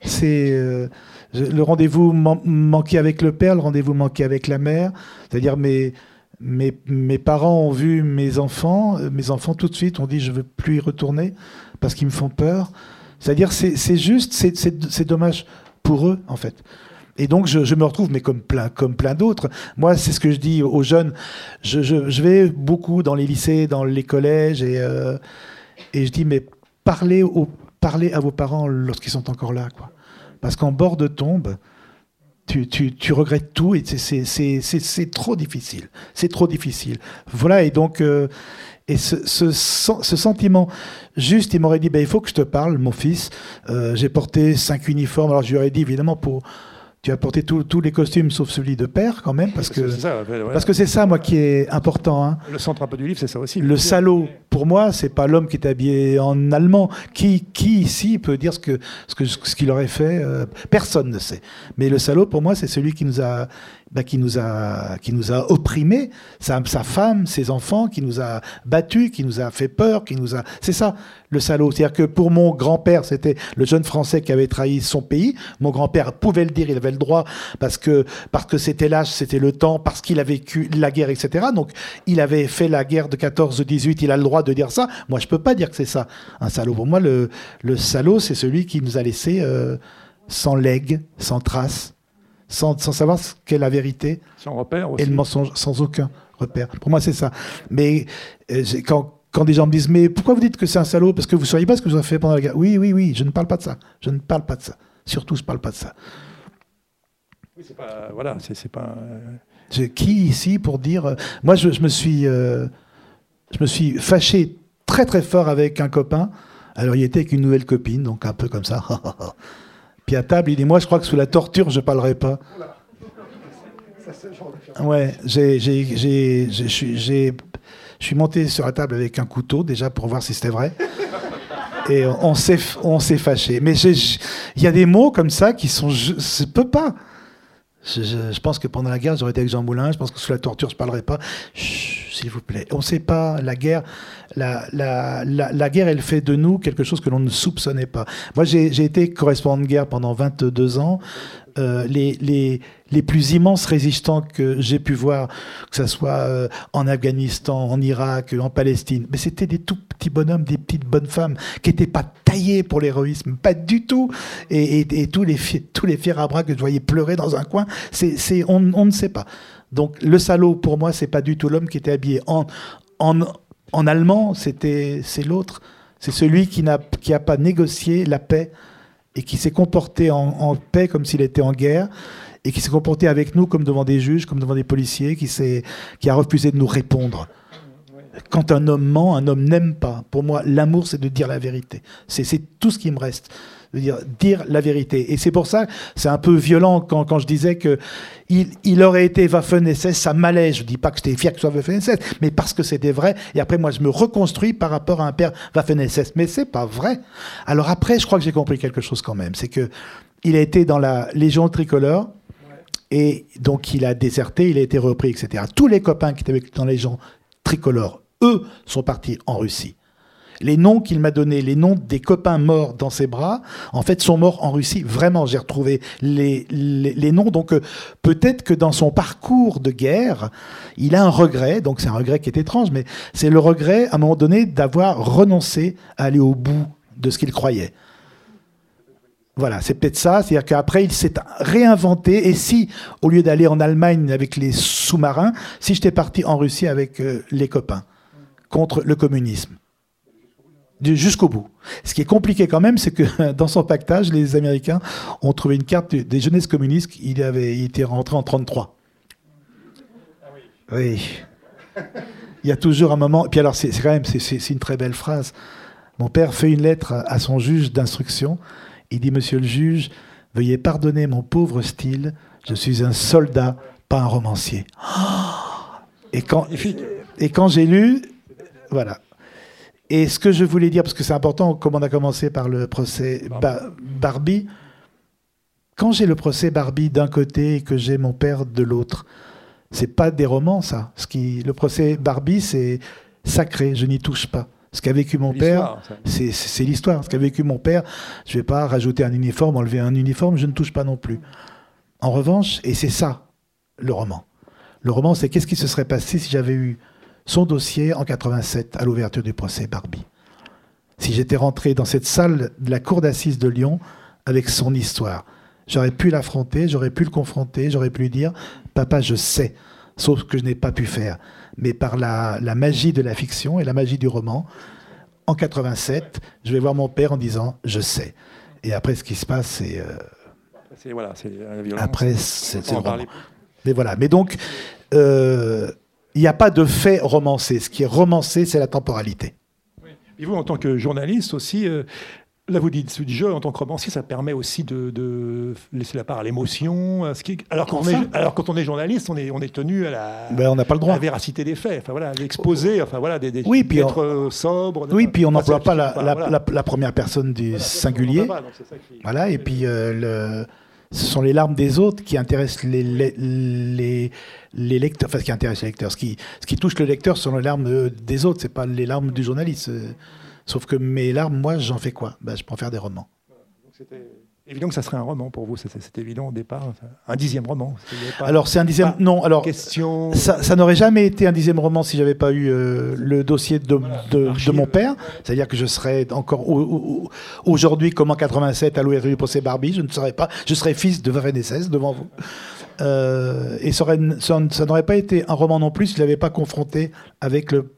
C'est euh, le rendez-vous manqué avec le père, le rendez-vous manqué avec la mère. C'est-à-dire mes, mes, mes, parents ont vu mes enfants, euh, mes enfants tout de suite ont dit je veux plus y retourner parce qu'ils me font peur. C'est-à-dire c'est juste, c'est dommage pour eux en fait. Et donc je, me retrouve, mais comme plein, comme plein d'autres. Moi, c'est ce que je dis aux jeunes. Je, je, vais beaucoup dans les lycées, dans les collèges, et, euh, et je dis mais parlez aux parlez à vos parents lorsqu'ils sont encore là. Quoi. Parce qu'en bord de tombe, tu, tu, tu regrettes tout et c'est trop difficile. C'est trop difficile. Voilà, et donc, euh, et ce, ce, ce, sentiment, juste, il m'aurait dit, ben, il faut que je te parle, mon fils. Euh, j'ai porté cinq uniformes, alors je lui aurais dit, évidemment, pour tu as porté tous les costumes sauf celui de père quand même parce que parce que c'est ça moi qui est important. Hein. Le centre un peu du livre c'est ça aussi. Le salaud pour moi c'est pas l'homme qui est habillé en allemand. Qui qui ici peut dire ce que ce que ce qu'il aurait fait euh, Personne ne sait. Mais le salaud pour moi c'est celui qui nous a bah, qui nous a qui nous a opprimés, sa, sa femme, ses enfants, qui nous a battus, qui nous a fait peur, qui nous a c'est ça le salaud. C'est-à-dire que pour mon grand-père, c'était le jeune Français qui avait trahi son pays. Mon grand-père pouvait le dire, il avait le droit parce que parce que c'était l'âge, c'était le temps, parce qu'il a vécu la guerre, etc. Donc il avait fait la guerre de 14-18, il a le droit de dire ça. Moi, je peux pas dire que c'est ça un salaud. Pour moi, le, le salaud, c'est celui qui nous a laissé euh, sans legs, sans traces, sans, sans savoir ce qu'est la vérité. Sans repère aussi. Et le mensonge, sans aucun repère. Pour moi, c'est ça. Mais euh, quand quand des gens me disent mais pourquoi vous dites que c'est un salaud? Parce que vous ne sauriez pas ce que vous avez fait pendant la guerre oui oui oui je ne parle pas de ça je ne parle pas de ça surtout je ne parle pas de ça oui c'est pas voilà c'est pas qui ici pour dire euh, moi je, me suis euh, je me suis fâché très très fort avec un copain alors il était avec une nouvelle copine donc un peu comme ça <laughs> puis à table il dit moi je crois que sous la torture je parlerai pas Ouais, je suis monté sur la table avec un couteau déjà pour voir si c'était vrai. Et on s'est, on s'est fâché. Mais il y a des mots comme ça qui sont. Je ne peux pas. Je, pense que pendant la guerre, j'aurais été avec Jean Moulin. Je pense que sous la torture, je ne parlerai pas. S'il vous plaît. On ne sait pas. La guerre, la, la, la, guerre, elle fait de nous quelque chose que l'on ne soupçonnait pas. Moi, j'ai été correspondant de guerre pendant 22 ans. Euh, les, les, les, plus immenses résistants que j'ai pu voir, que ce soit euh, en Afghanistan, en Irak, en Palestine, mais c'était des tout petits bonhommes, des petites bonnes femmes qui n'étaient pas taillés pour l'héroïsme, pas du tout. Et, et, tous les tous les fiers à bras que je voyais pleurer dans un coin, c'est on ne sait pas. Donc le salaud pour moi, c'est pas du tout l'homme qui était habillé en en, en allemand, c'était c'est l'autre, c'est celui qui n'a qui a pas négocié la paix et qui s'est comporté en, paix comme s'il était en guerre et qui s'est comporté avec nous comme devant des juges, comme devant des policiers, qui, qui a refusé de nous répondre. quand un homme ment, un homme n'aime pas. Pour moi, l'amour, c'est de dire la vérité. C'est tout ce qui me reste. Dire, dire la vérité. Et c'est pour ça, c'est un peu violent quand, quand je disais que il, il aurait été Waffen-SS, ça m'allait. Je dis pas que j'étais fier que ce soit Waffen-SS, mais parce que c'était vrai. Et après, moi, je me reconstruis par rapport à un père Waffen-SS. Mais c'est pas vrai. Alors après, je crois que j'ai compris quelque chose quand même. C'est que il a été dans la Légion tricolore. Et donc, il a déserté, il a été repris, etc. Tous les copains qui étaient dans la Légion tricolore eux, sont partis en Russie. Les noms qu'il m'a donnés, les noms des copains morts dans ses bras, en fait, sont morts en Russie. Vraiment, j'ai retrouvé les, noms. Donc, euh, peut-être que dans son parcours de guerre, il a un regret. Donc, c'est un regret qui est étrange, mais c'est le regret, à un moment donné, d'avoir renoncé à aller au bout de ce qu'il croyait. Voilà, c'est peut-être ça. C'est-à-dire qu'après, il s'est réinventé. Et si, au lieu d'aller en Allemagne avec les sous-marins, si j'étais parti en Russie avec euh, les copains contre le communisme. Jusqu'au bout. Ce qui est compliqué quand même, c'est que <laughs> dans son pactage, les Américains ont trouvé une carte des jeunesses communistes. Il, avait, il était rentré en 33. Oui. Il y a toujours un moment. Et puis alors, c'est quand même c'est une très belle phrase. Mon père fait une lettre à son juge d'instruction. Il dit Monsieur le juge, veuillez pardonner mon pauvre style. Je suis un soldat, pas un romancier. Et quand, et quand j'ai lu, voilà. Et ce que je voulais dire, parce que c'est important, comme on a commencé par le procès Barbie, quand j'ai le procès Barbie d'un côté et que j'ai mon père de l'autre, c'est pas des romans, ça. Ce qui, le procès Barbie, c'est sacré, je n'y touche pas. Ce qu'a vécu mon père, c'est l'histoire. Ce qu'a vécu mon père, je vais pas rajouter un uniforme, enlever un uniforme, je ne touche pas non plus. En revanche, et c'est ça, le roman. Le roman, c'est qu'est-ce qui se serait passé si j'avais eu son dossier en 87 à l'ouverture du procès Barbie. Si j'étais rentré dans cette salle de la cour d'assises de Lyon avec son histoire, j'aurais pu l'affronter, j'aurais pu le confronter, j'aurais pu lui dire Papa, je sais, sauf que je n'ai pas pu faire. Mais par la, magie de la fiction et la magie du roman, en 87, je vais voir mon père en disant Je sais. Et après, ce qui se passe, c'est. Euh, voilà, Après, c'est le roman. Mais voilà. Mais donc. Euh, il n'y a pas de fait romancé. Ce qui est romancé, c'est la temporalité. Et vous, en tant que journaliste aussi, euh, là vous dites du jeu, en tant que romancier, ça permet aussi de, laisser la part à l'émotion. Alors, alors quand on est journaliste, on est, on est tenu à la, ben, on n'a pas le droit. la véracité des faits, enfin, voilà, l'exposer, enfin, voilà, des, oui, puis être euh, sobre. Oui, puis on n'emploie pas la, la, première personne du singulier. Voilà, et puis euh, le ce sont les larmes des autres qui intéressent les, lecteurs, enfin, ce qui intéresse les lecteurs. Ce qui, touche le lecteur ce sont les larmes des autres, c'est pas les larmes du journaliste. Sauf que mes larmes, moi, j'en fais quoi? Ben, Je peux en faire des romans. Évident que ça serait un roman pour vous, c'est évident au départ. Un dixième roman. Alors c'est un dixième. non, alors question... ça, n'aurait jamais été un dixième roman si j'avais pas eu euh, le dossier de, de, mon père. C'est-à-dire que je serais encore aujourd'hui, comme en 87, à l'ouverture du procès Barbie, je ne serais pas. Je serais fils de Varennes devant vous. Euh, et ça, ça n'aurait pas été un roman non plus s'il n'avait pas confronté avec le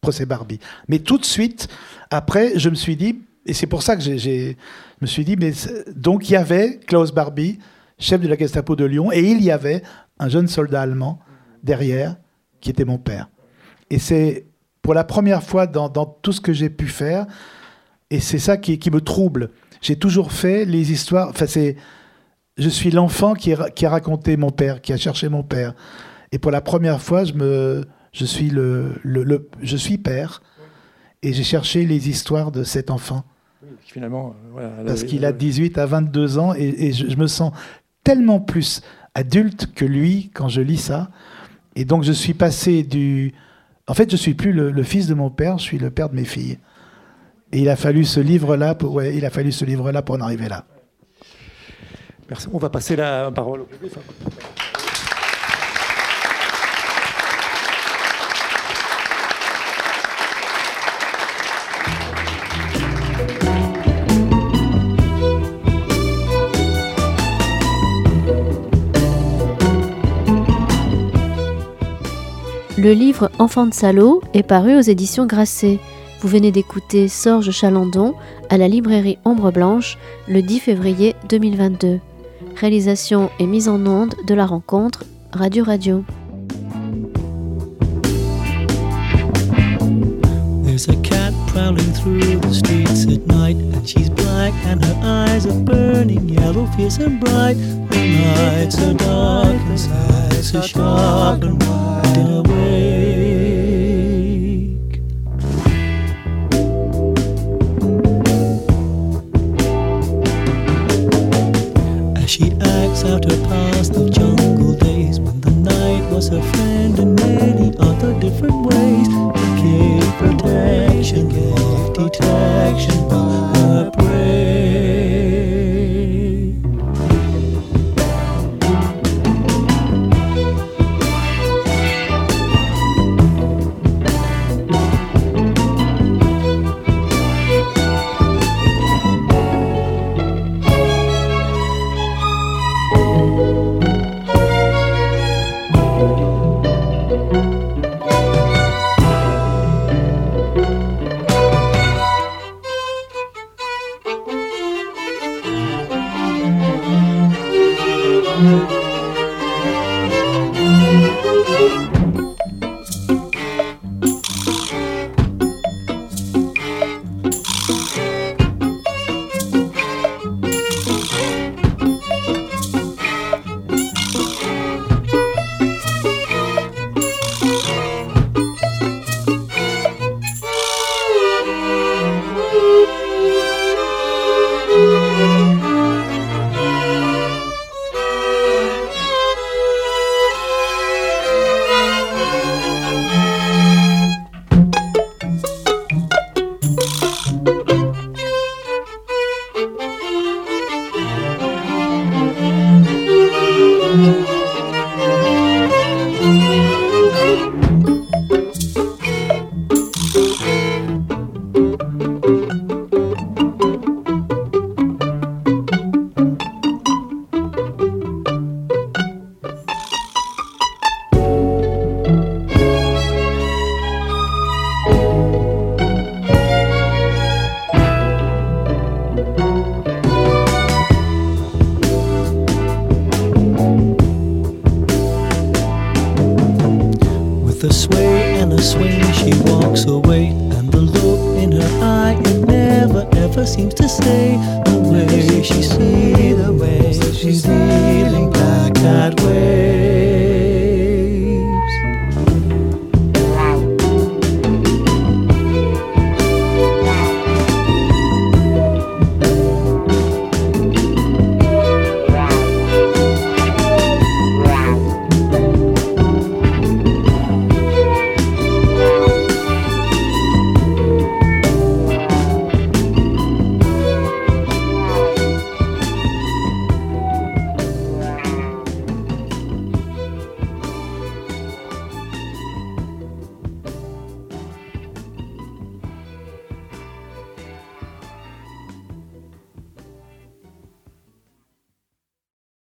procès Barbie. Mais tout de suite, après, je me suis dit, et c'est pour ça que je me suis dit, mais donc il y avait Klaus Barbie, chef de la Gestapo de Lyon, et il y avait un jeune soldat allemand derrière, qui était mon père. Et c'est pour la première fois dans, tout ce que j'ai pu faire, et c'est ça qui, me trouble. J'ai toujours fait les histoires. Enfin, c'est, je suis l'enfant qui, qui, a raconté mon père, qui a cherché mon père. Et pour la première fois, je me, je suis le, le je suis père, et j'ai cherché les histoires de cet enfant. Finalement, euh, Parce qu'il a 18 à 22 ans et, je, me sens tellement plus adulte que lui quand je lis ça. Et donc je suis passé du... En fait, je suis plus le, fils de mon père, je suis le père de mes filles. Et il a fallu ce livre-là pour, ouais, il a fallu ce livre-là pour en arriver là. Merci. On va passer la parole au public. Le livre Enfant de salaud est paru aux éditions Grasset. Vous venez d'écouter Sorge Chalandon à la librairie Ombre Blanche le 10 février 2022. Réalisation et mise en onde de la rencontre Radio Radio. Prowling through the streets at night. And she's black and her eyes are burning yellow, fierce and bright. The nights are dark and sad, so sharp and wide awake. As she acts out her past of jungle days when the night was her friend in many other different ways to keep protection, gate detection, a prayer.